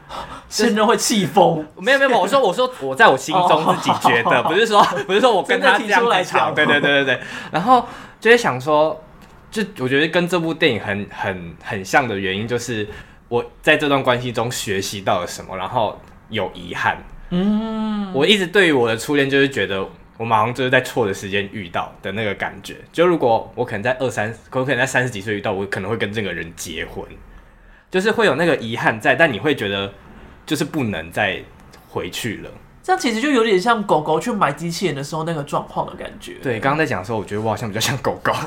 现在会气疯，没有没有，我说我说我在我心中自己觉得，不是说 不是说我跟他这样来讲，对对对对对，然后就会想说，就我觉得跟这部电影很很很像的原因，就是我在这段关系中学习到了什么，然后有遗憾。嗯，我一直对于我的初恋就是觉得我马上就是在错的时间遇到的那个感觉，就如果我可能在二三，可能在三十几岁遇到，我可能会跟这个人结婚。就是会有那个遗憾在，但你会觉得就是不能再回去了。这样其实就有点像狗狗去买机器人的时候那个状况的感觉。对，刚刚在讲的时候，我觉得我好像比较像狗狗。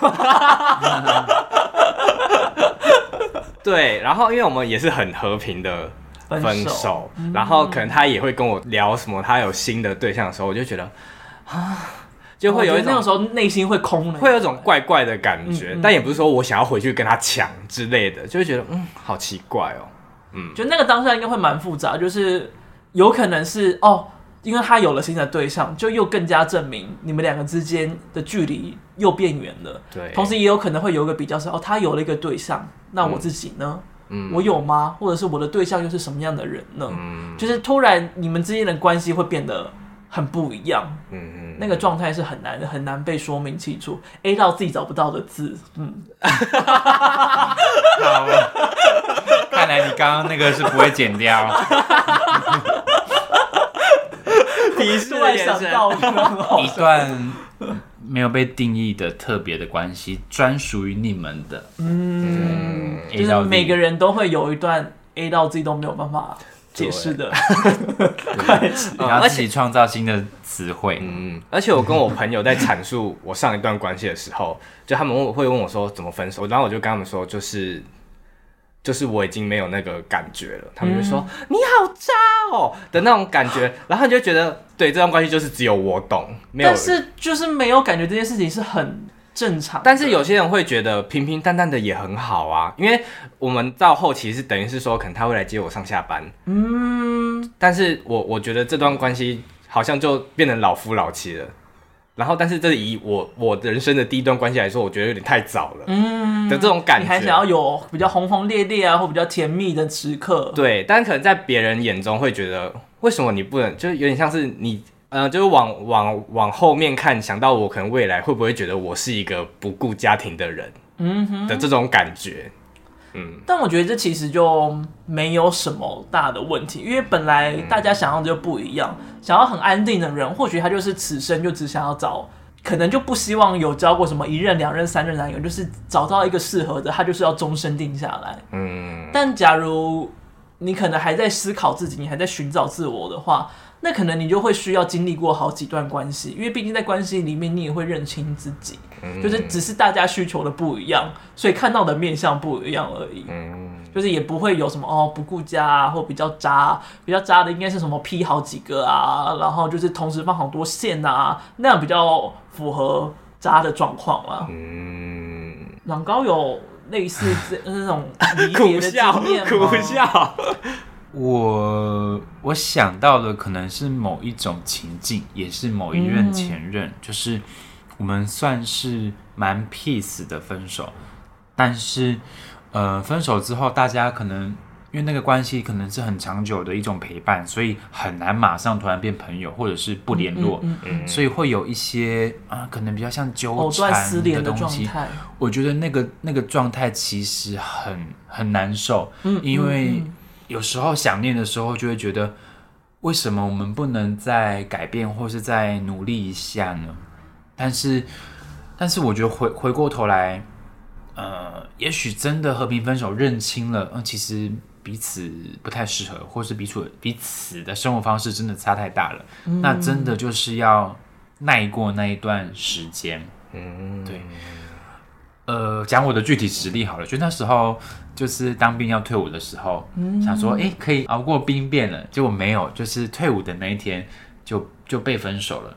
对，然后因为我们也是很和平的分手，分手然后可能他也会跟我聊什么，他有新的对象的时候，我就觉得啊。就会有一种、哦、那种时候内心会空，会有一种怪怪的感觉，但也不是说我想要回去跟他抢之类的，就会觉得嗯，好奇怪哦。嗯，就那个当下应该会蛮复杂，就是有可能是哦，因为他有了新的对象，就又更加证明你们两个之间的距离又变远了。对，同时也有可能会有一个比较是哦，他有了一个对象，那我自己呢？嗯，我有吗？或者是我的对象又是什么样的人呢？嗯，就是突然你们之间的关系会变得很不一样。嗯嗯，那个状态是很难，很难被说明清楚。A 到自己找不到的字，嗯。好，看来你刚刚那个是不会剪掉。提示的想到一段没有被定义的特别的关系，专属于你们的。嗯，就是每个人都会有一段 A 到自己都没有办法解释的关系，你要自己创造新的词汇。嗯，而且我跟我朋友在阐述我上一段关系的时候，就他们问会问我说怎么分手，然后我就跟他们说就是。就是我已经没有那个感觉了，他们就说、嗯、你好渣哦的那种感觉，然后你就觉得对这段关系就是只有我懂，没有。但是就是没有感觉这件事情是很正常。但是有些人会觉得平平淡淡的也很好啊，因为我们到后期是等于是说，可能他会来接我上下班，嗯，但是我我觉得这段关系好像就变成老夫老妻了。然后，但是这以我我人生的第一段关系来说，我觉得有点太早了，嗯，的这种感觉，你还想要有比较轰轰烈烈啊，或比较甜蜜的时刻，对，但可能在别人眼中会觉得，为什么你不能，就有点像是你，呃，就是往往往后面看，想到我可能未来会不会觉得我是一个不顾家庭的人，嗯哼，的这种感觉。嗯，但我觉得这其实就没有什么大的问题，因为本来大家想要的就不一样。嗯、想要很安定的人，或许他就是此生就只想要找，可能就不希望有交过什么一任、两任、三任男友，就是找到一个适合的，他就是要终身定下来。嗯，但假如你可能还在思考自己，你还在寻找自我的话。那可能你就会需要经历过好几段关系，因为毕竟在关系里面，你也会认清自己，嗯、就是只是大家需求的不一样，所以看到的面相不一样而已。嗯，就是也不会有什么哦不顾家啊，或比较渣，比较渣的应该是什么劈好几个啊，然后就是同时放好多线啊，那样比较符合渣的状况啊。嗯，软膏有类似这那种离别的经验吗？苦笑。我我想到的可能是某一种情境，也是某一任前任，嗯、就是我们算是蛮 peace 的分手，但是呃分手之后，大家可能因为那个关系可能是很长久的一种陪伴，所以很难马上突然变朋友，或者是不联络，嗯嗯嗯、所以会有一些啊、呃，可能比较像纠缠的东西。我觉得那个那个状态其实很很难受，嗯、因为。嗯有时候想念的时候，就会觉得，为什么我们不能再改变，或是再努力一下呢？但是，但是我觉得回回过头来，呃，也许真的和平分手，认清了，嗯，其实彼此不太适合，或是彼此彼此的生活方式真的差太大了。嗯，那真的就是要耐过那一段时间。嗯，对。呃，讲我的具体实例好了，就那时候就是当兵要退伍的时候，嗯、想说，哎、欸，可以熬过兵变了，结果没有，就是退伍的那一天就就被分手了。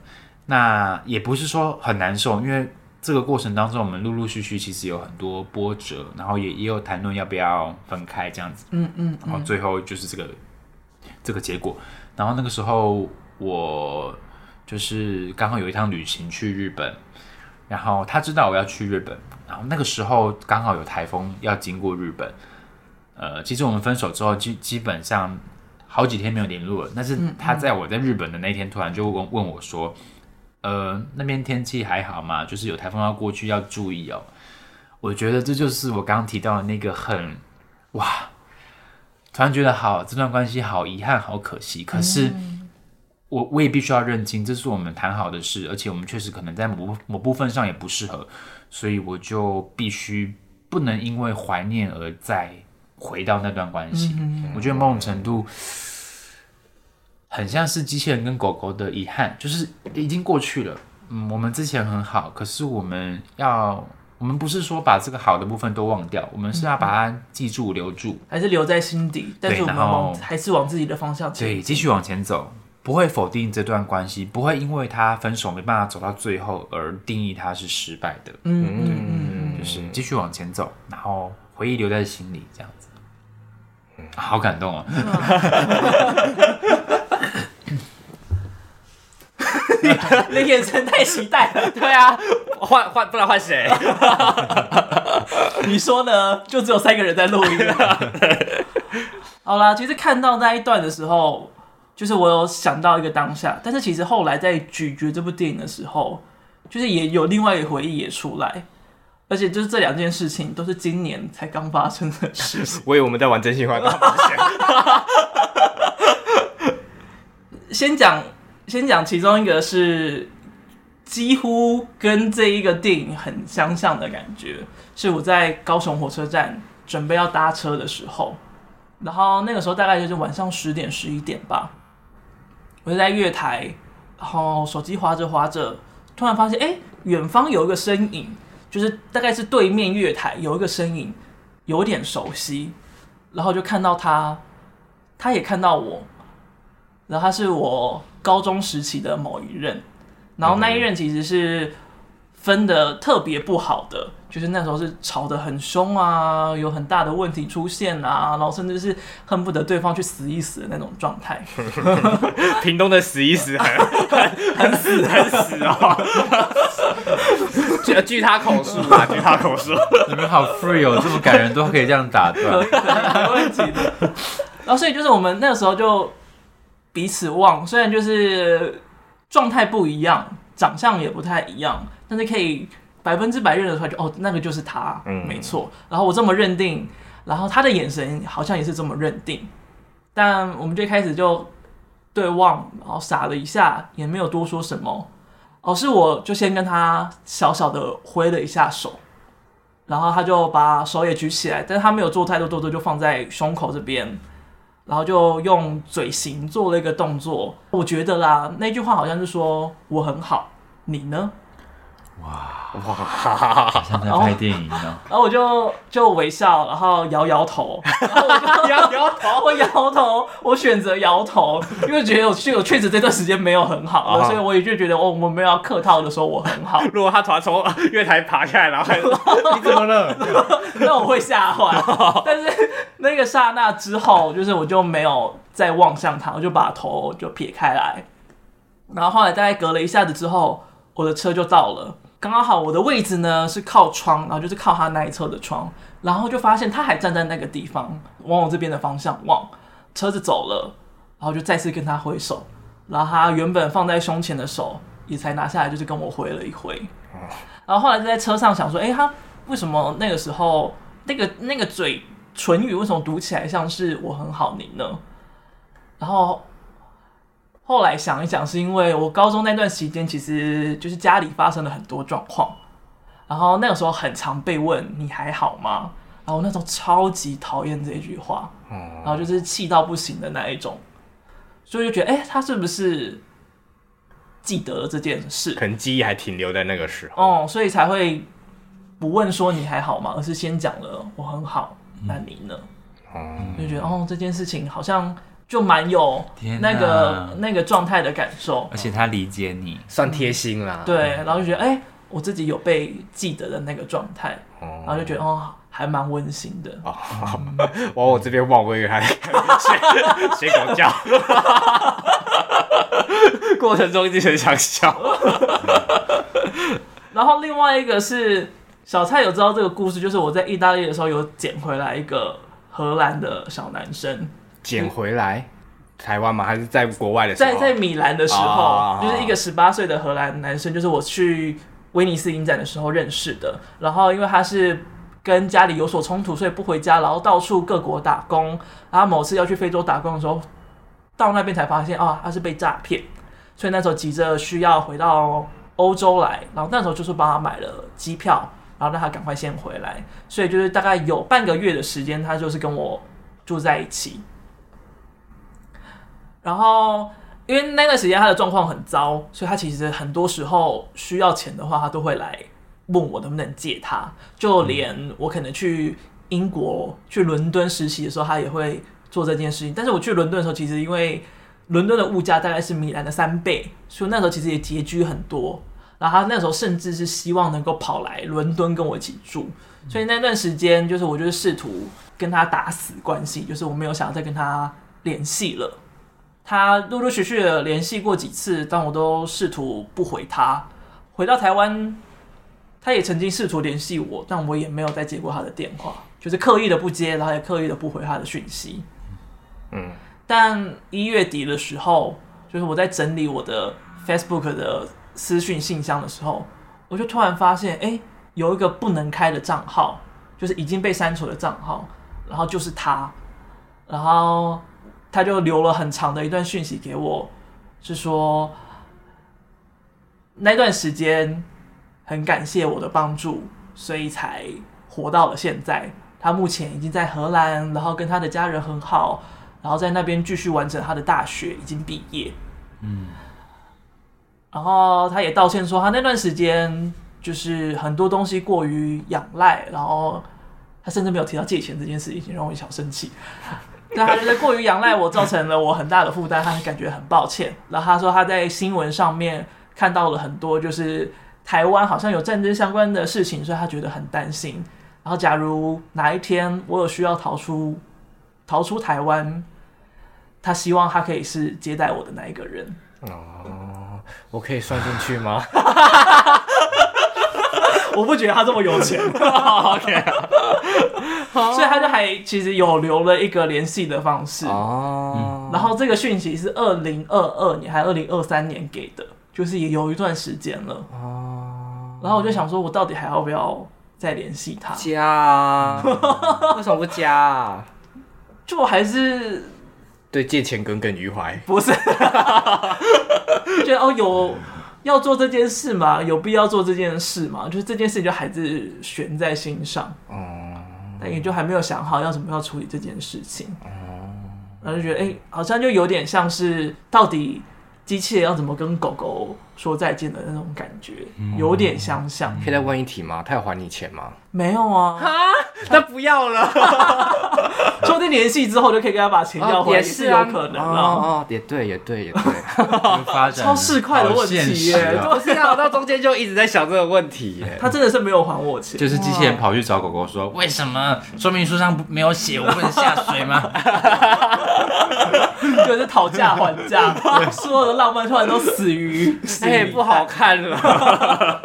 那也不是说很难受，因为这个过程当中，我们陆陆续续其实有很多波折，然后也也有谈论要不要分开这样子，嗯嗯，嗯然后最后就是这个这个结果。然后那个时候我就是刚好有一趟旅行去日本。然后他知道我要去日本，然后那个时候刚好有台风要经过日本。呃，其实我们分手之后，基基本上好几天没有联络了。但是他在我在日本的那天，突然就问问我说：“呃，那边天气还好吗？就是有台风要过去，要注意哦。”我觉得这就是我刚刚提到的那个很哇，突然觉得好，这段关系好遗憾，好可惜。可是。嗯我我也必须要认清，这是我们谈好的事，而且我们确实可能在某某部分上也不适合，所以我就必须不能因为怀念而再回到那段关系。嗯、我觉得某种程度很像是机器人跟狗狗的遗憾，就是已经过去了。嗯，我们之前很好，可是我们要，我们不是说把这个好的部分都忘掉，我们是要把它记住、留住，还是留在心底？但是我们往还是往自己的方向对，继续往前走。不会否定这段关系，不会因为他分手没办法走到最后而定义他是失败的。嗯，对，就是继续往前走，然后回忆留在心里，这样子。好感动啊！你的 眼神太期待了。对啊，换换，不然换谁？你说呢？就只有三个人在录音。好啦，其实看到那一段的时候，就是我有想到一个当下，但是其实后来在咀嚼这部电影的时候，就是也有另外一个回忆也出来，而且就是这两件事情都是今年才刚发生的事情。我以为我们在玩真心话大冒险。先讲。先讲其中一个是几乎跟这一个电影很相像的感觉，是我在高雄火车站准备要搭车的时候，然后那个时候大概就是晚上十点十一点吧，我就在月台，然后手机滑着滑着，突然发现哎，远方有一个身影，就是大概是对面月台有一个身影，有点熟悉，然后就看到他，他也看到我，然后他是我。高中时期的某一任，然后那一任其实是分的特别不好的，就是那时候是吵得很凶啊，有很大的问题出现啊，然后甚至是恨不得对方去死一死的那种状态。屏东的死一死很很 死很死哦，据据他口述啊，据他口述，你们好 free 哦，这么感人都可以这样打断，没问题的。然后所以就是我们那个时候就。彼此忘，虽然就是状态不一样，长相也不太一样，但是可以百分之百认得出来就，就哦，那个就是他，嗯，没错。然后我这么认定，然后他的眼神好像也是这么认定，但我们最开始就对望，然后傻了一下，也没有多说什么。哦，是我就先跟他小小的挥了一下手，然后他就把手也举起来，但是他没有做太多动作，就放在胸口这边。然后就用嘴型做了一个动作，我觉得啦，那句话好像是说我很好，你呢？哇哇，好像在拍电影一样。然后我就就微笑，然后摇摇头，然后我就摇摇头，我摇头，我选择摇头，因为觉得我确我确实这段时间没有很好，所以我也就觉得哦，我没有要客套的说我很好。如果他突然从月台爬下来，然后 你怎么了？那我会吓坏。但是那个刹那之后，就是我就没有再望向他，我就把头就撇开来。然后后来大概隔了一下子之后，我的车就到了。刚刚好，我的位置呢是靠窗，然后就是靠他那一侧的窗，然后就发现他还站在那个地方，往我这边的方向望。车子走了，然后就再次跟他挥手，然后他原本放在胸前的手也才拿下来，就是跟我挥了一挥。然后后来就在车上想说，哎，他为什么那个时候那个那个嘴唇语为什么读起来像是我很好你呢？然后。后来想一想，是因为我高中那段时间，其实就是家里发生了很多状况，然后那个时候很常被问你还好吗？然后那时候超级讨厌这句话，然后就是气到不行的那一种，所以就觉得，哎、欸，他是不是记得了这件事？可能记忆还停留在那个时候，哦，所以才会不问说你还好吗？而是先讲了我很好，那你呢？嗯，就觉得哦，这件事情好像。就蛮有那个那个状态的感受，而且他理解你，算贴心啦。对，然后就觉得哎、欸，我自己有被记得的那个状态，嗯、然后就觉得哦，还蛮温馨的。哦，往我这边望，我以为还学学狗叫，过程中一直很想笑。然后另外一个是小蔡有知道这个故事，就是我在意大利的时候有捡回来一个荷兰的小男生。捡回来，台湾吗？还是在国外的时候？在在米兰的时候，就是一个十八岁的荷兰男生，就是我去威尼斯影展的时候认识的。然后因为他是跟家里有所冲突，所以不回家，然后到处各国打工。然后某次要去非洲打工的时候，到那边才发现啊，他是被诈骗，所以那时候急着需要回到欧洲来。然后那时候就是帮他买了机票，然后让他赶快先回来。所以就是大概有半个月的时间，他就是跟我住在一起。然后，因为那段时间他的状况很糟，所以他其实很多时候需要钱的话，他都会来问我能不能借他。就连我可能去英国、去伦敦实习的时候，他也会做这件事情。但是我去伦敦的时候，其实因为伦敦的物价大概是米兰的三倍，所以那时候其实也拮据很多。然后他那时候甚至是希望能够跑来伦敦跟我一起住，所以那段时间就是我就是试图跟他打死关系，就是我没有想要再跟他联系了。他陆陆续续的联系过几次，但我都试图不回他。回到台湾，他也曾经试图联系我，但我也没有再接过他的电话，就是刻意的不接，然后也刻意的不回他的讯息。嗯，但一月底的时候，就是我在整理我的 Facebook 的私讯信箱的时候，我就突然发现，哎、欸，有一个不能开的账号，就是已经被删除的账号，然后就是他，然后他就留了很长的一段讯息给我，是说那段时间很感谢我的帮助，所以才活到了现在。他目前已经在荷兰，然后跟他的家人很好，然后在那边继续完成他的大学，已经毕业。嗯。然后他也道歉说，他那段时间就是很多东西过于仰赖，然后他甚至没有提到借钱这件事情，已经让我小生气。但他觉得过于仰赖我，造成了我很大的负担，他感觉很抱歉。然后他说他在新闻上面看到了很多，就是台湾好像有战争相关的事情，所以他觉得很担心。然后假如哪一天我有需要逃出逃出台湾，他希望他可以是接待我的那一个人。哦。我可以算进去吗？我不觉得他这么有钱。OK，所以他就还其实有留了一个联系的方式。哦、嗯，然后这个讯息是二零二二年还是二零二三年给的，就是也有一段时间了。哦，然后我就想说，我到底还要不要再联系他？加啊？为什么不加啊？就我还是。对借钱耿耿于怀，不是 觉得哦，有要做这件事吗？有必要做这件事吗？就是这件事就还是悬在心上，哦，但也就还没有想好要怎么样处理这件事情，哦，然后就觉得哎、欸，好像就有点像是到底。机器人要怎么跟狗狗说再见的那种感觉，有点相像。可以再问一题吗？他有还你钱吗？没有啊。哈，他不要了。说不定联系之后就可以跟他把钱要回来，也是有可能啊。哦，也对，也对，也对。发展超市侩的问题耶！不是啊，我到中间就一直在想这个问题耶。他真的是没有还我钱，就是机器人跑去找狗狗说：“为什么说明书上没有写我不能下水吗？” 就是讨价还价，所有的浪漫突然都死于哎，不好看了。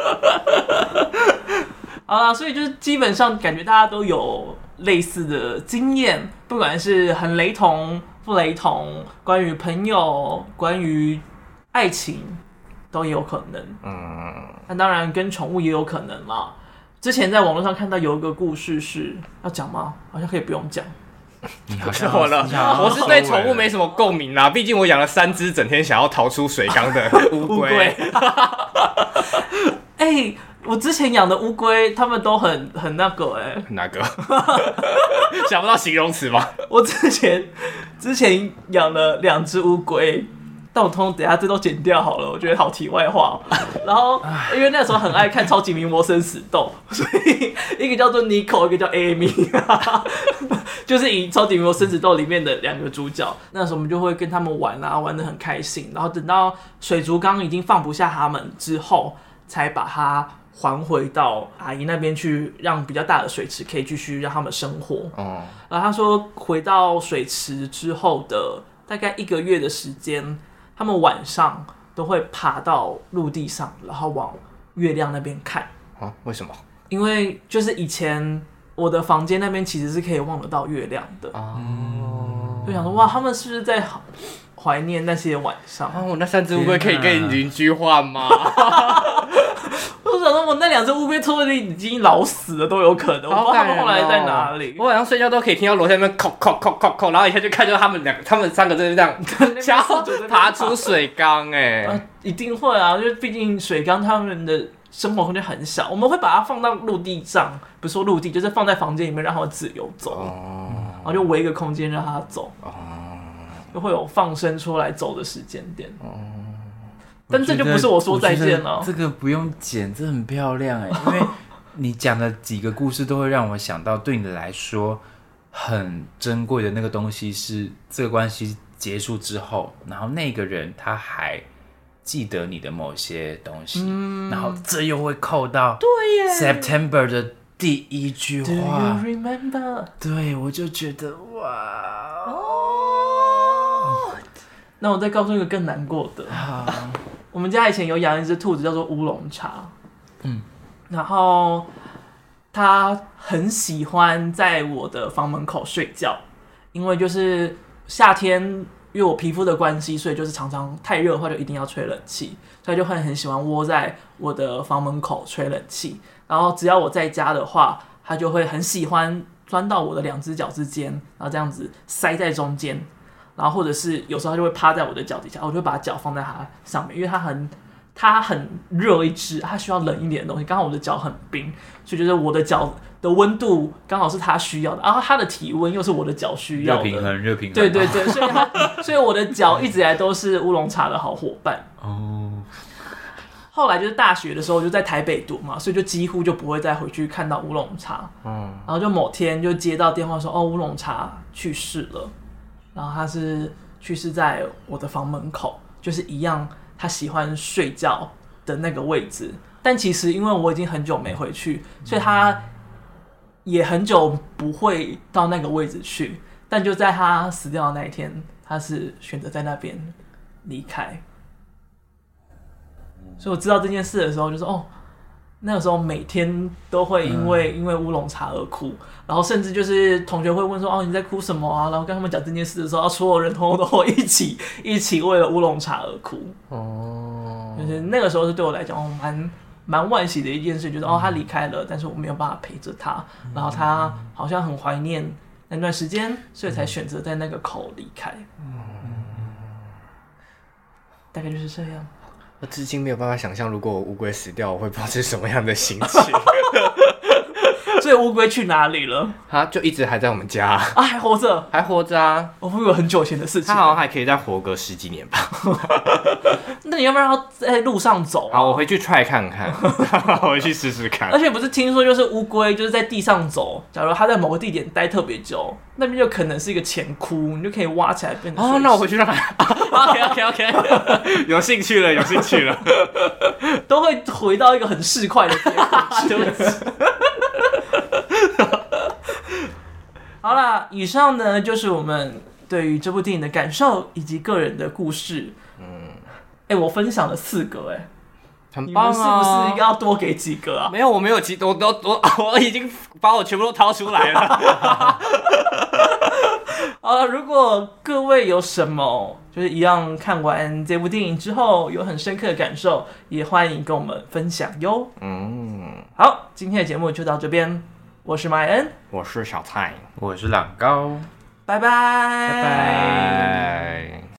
好啦，所以就是基本上感觉大家都有类似的经验，不管是很雷同、不雷同，关于朋友、关于爱情都有可能。嗯，那当然跟宠物也有可能嘛。之前在网络上看到有一个故事是要讲吗？好像可以不用讲。不是 我了，我是对宠物没什么共鸣啦。毕竟我养了三只整天想要逃出水缸的 乌龟。哎、欸，我之前养的乌龟，它们都很很那个哎、欸，哪个？想不到形容词吗？我之前之前养了两只乌龟。但我通通等下这都剪掉好了，我觉得好题外话。然后因为那时候很爱看《超级名模生死斗》，所以一个叫做 Nico，一个叫 Amy，就是以《超级名模生死斗》里面的两个主角。那时候我们就会跟他们玩啊，玩得很开心。然后等到水族缸已经放不下他们之后，才把它还回到阿姨那边去，让比较大的水池可以继续让他们生活。哦。然后他说，回到水池之后的大概一个月的时间。他们晚上都会爬到陆地上，然后往月亮那边看。啊？为什么？因为就是以前我的房间那边其实是可以望得到月亮的。哦。就想说，哇，他们是不是在怀念那些晚上？啊，我那三只乌龟可以跟你邻居换吗？我想说，我那两只乌龟说不定已经老死了都有可能。我不知道他们后来在哪里。我晚上睡觉都可以听到楼下那边叩叩叩叩叩，然后一下就看到他们两，他们三个就是这样，爬出水缸。哎、啊，一定会啊，因为毕竟水缸他们的生活空间很小，我们会把它放到陆地上，不是说陆地，就是放在房间里面让它自由走，哦、然后就围一个空间让它走，哦、就会有放生出来走的时间点。哦但这就不是我说再见了。这个不用剪，这很漂亮哎，因为你讲的几个故事都会让我想到，对你来说很珍贵的那个东西是这个关系结束之后，然后那个人他还记得你的某些东西，嗯、然后这又会扣到对耶 September 的第一句话。Do you remember？对，我就觉得哇哦。那我再告诉一个更难过的。我们家以前有养一只兔子，叫做乌龙茶。嗯，然后它很喜欢在我的房门口睡觉，因为就是夏天。因为我皮肤的关系，所以就是常常太热的话，就一定要吹冷气，所以就会很喜欢窝在我的房门口吹冷气。然后只要我在家的话，它就会很喜欢钻到我的两只脚之间，然后这样子塞在中间。然后或者是有时候它就会趴在我的脚底下，我就会把脚放在它上面，因为它很它很热一只，它需要冷一点的东西。刚好我的脚很冰，所以就是我的脚。的温度刚好是它需要的，然后它的体温又是我的脚需要的，热平衡，热平衡。对对对，所以他，所以我的脚一直以来都是乌龙茶的好伙伴。哦。后来就是大学的时候就在台北读嘛，所以就几乎就不会再回去看到乌龙茶。嗯。然后就某天就接到电话说，哦，乌龙茶去世了。然后他是去世在我的房门口，就是一样他喜欢睡觉的那个位置。但其实因为我已经很久没回去，所以他。也很久不会到那个位置去，但就在他死掉的那一天，他是选择在那边离开。所以我知道这件事的时候，就是哦，那个时候每天都会因为、嗯、因为乌龙茶而哭，然后甚至就是同学会问说哦，你在哭什么啊？然后跟他们讲这件事的时候，所有人通通都会一起 一起为了乌龙茶而哭。哦，就是那个时候是对我来讲哦蛮。蛮惋惜的一件事，就是哦，他离开了，但是我没有办法陪着他，然后他好像很怀念那段时间，所以才选择在那个口离开。嗯大概就是这样。我至今没有办法想象，如果乌龟死掉，我会保持什么样的心情。所以乌龟去哪里了？它就一直还在我们家啊，还活着，还活着啊！我会有很久前的事情，它好像还可以再活个十几年吧。那你要不要在路上走？好，我回去 try 看看，我回去试试看。而且不是听说就是乌龟就是在地上走，假如它在某个地点待特别久，那边就可能是一个钱窟，你就可以挖起来变成。哦，那我回去让它。OK OK OK，有兴趣了，有兴趣了，都会回到一个很市侩的地方。好啦，以上呢就是我们对于这部电影的感受以及个人的故事。嗯，哎、欸，我分享了四个、欸，哎，很棒啊！是不是应该要多给几个啊？没有，我没有几，我都我我已经把我全部都掏出来了。啊，如果各位有什么就是一样看完这部电影之后有很深刻的感受，也欢迎跟我们分享哟。嗯，好，今天的节目就到这边。我是麦恩，我是小蔡，我是朗高，拜拜，拜拜。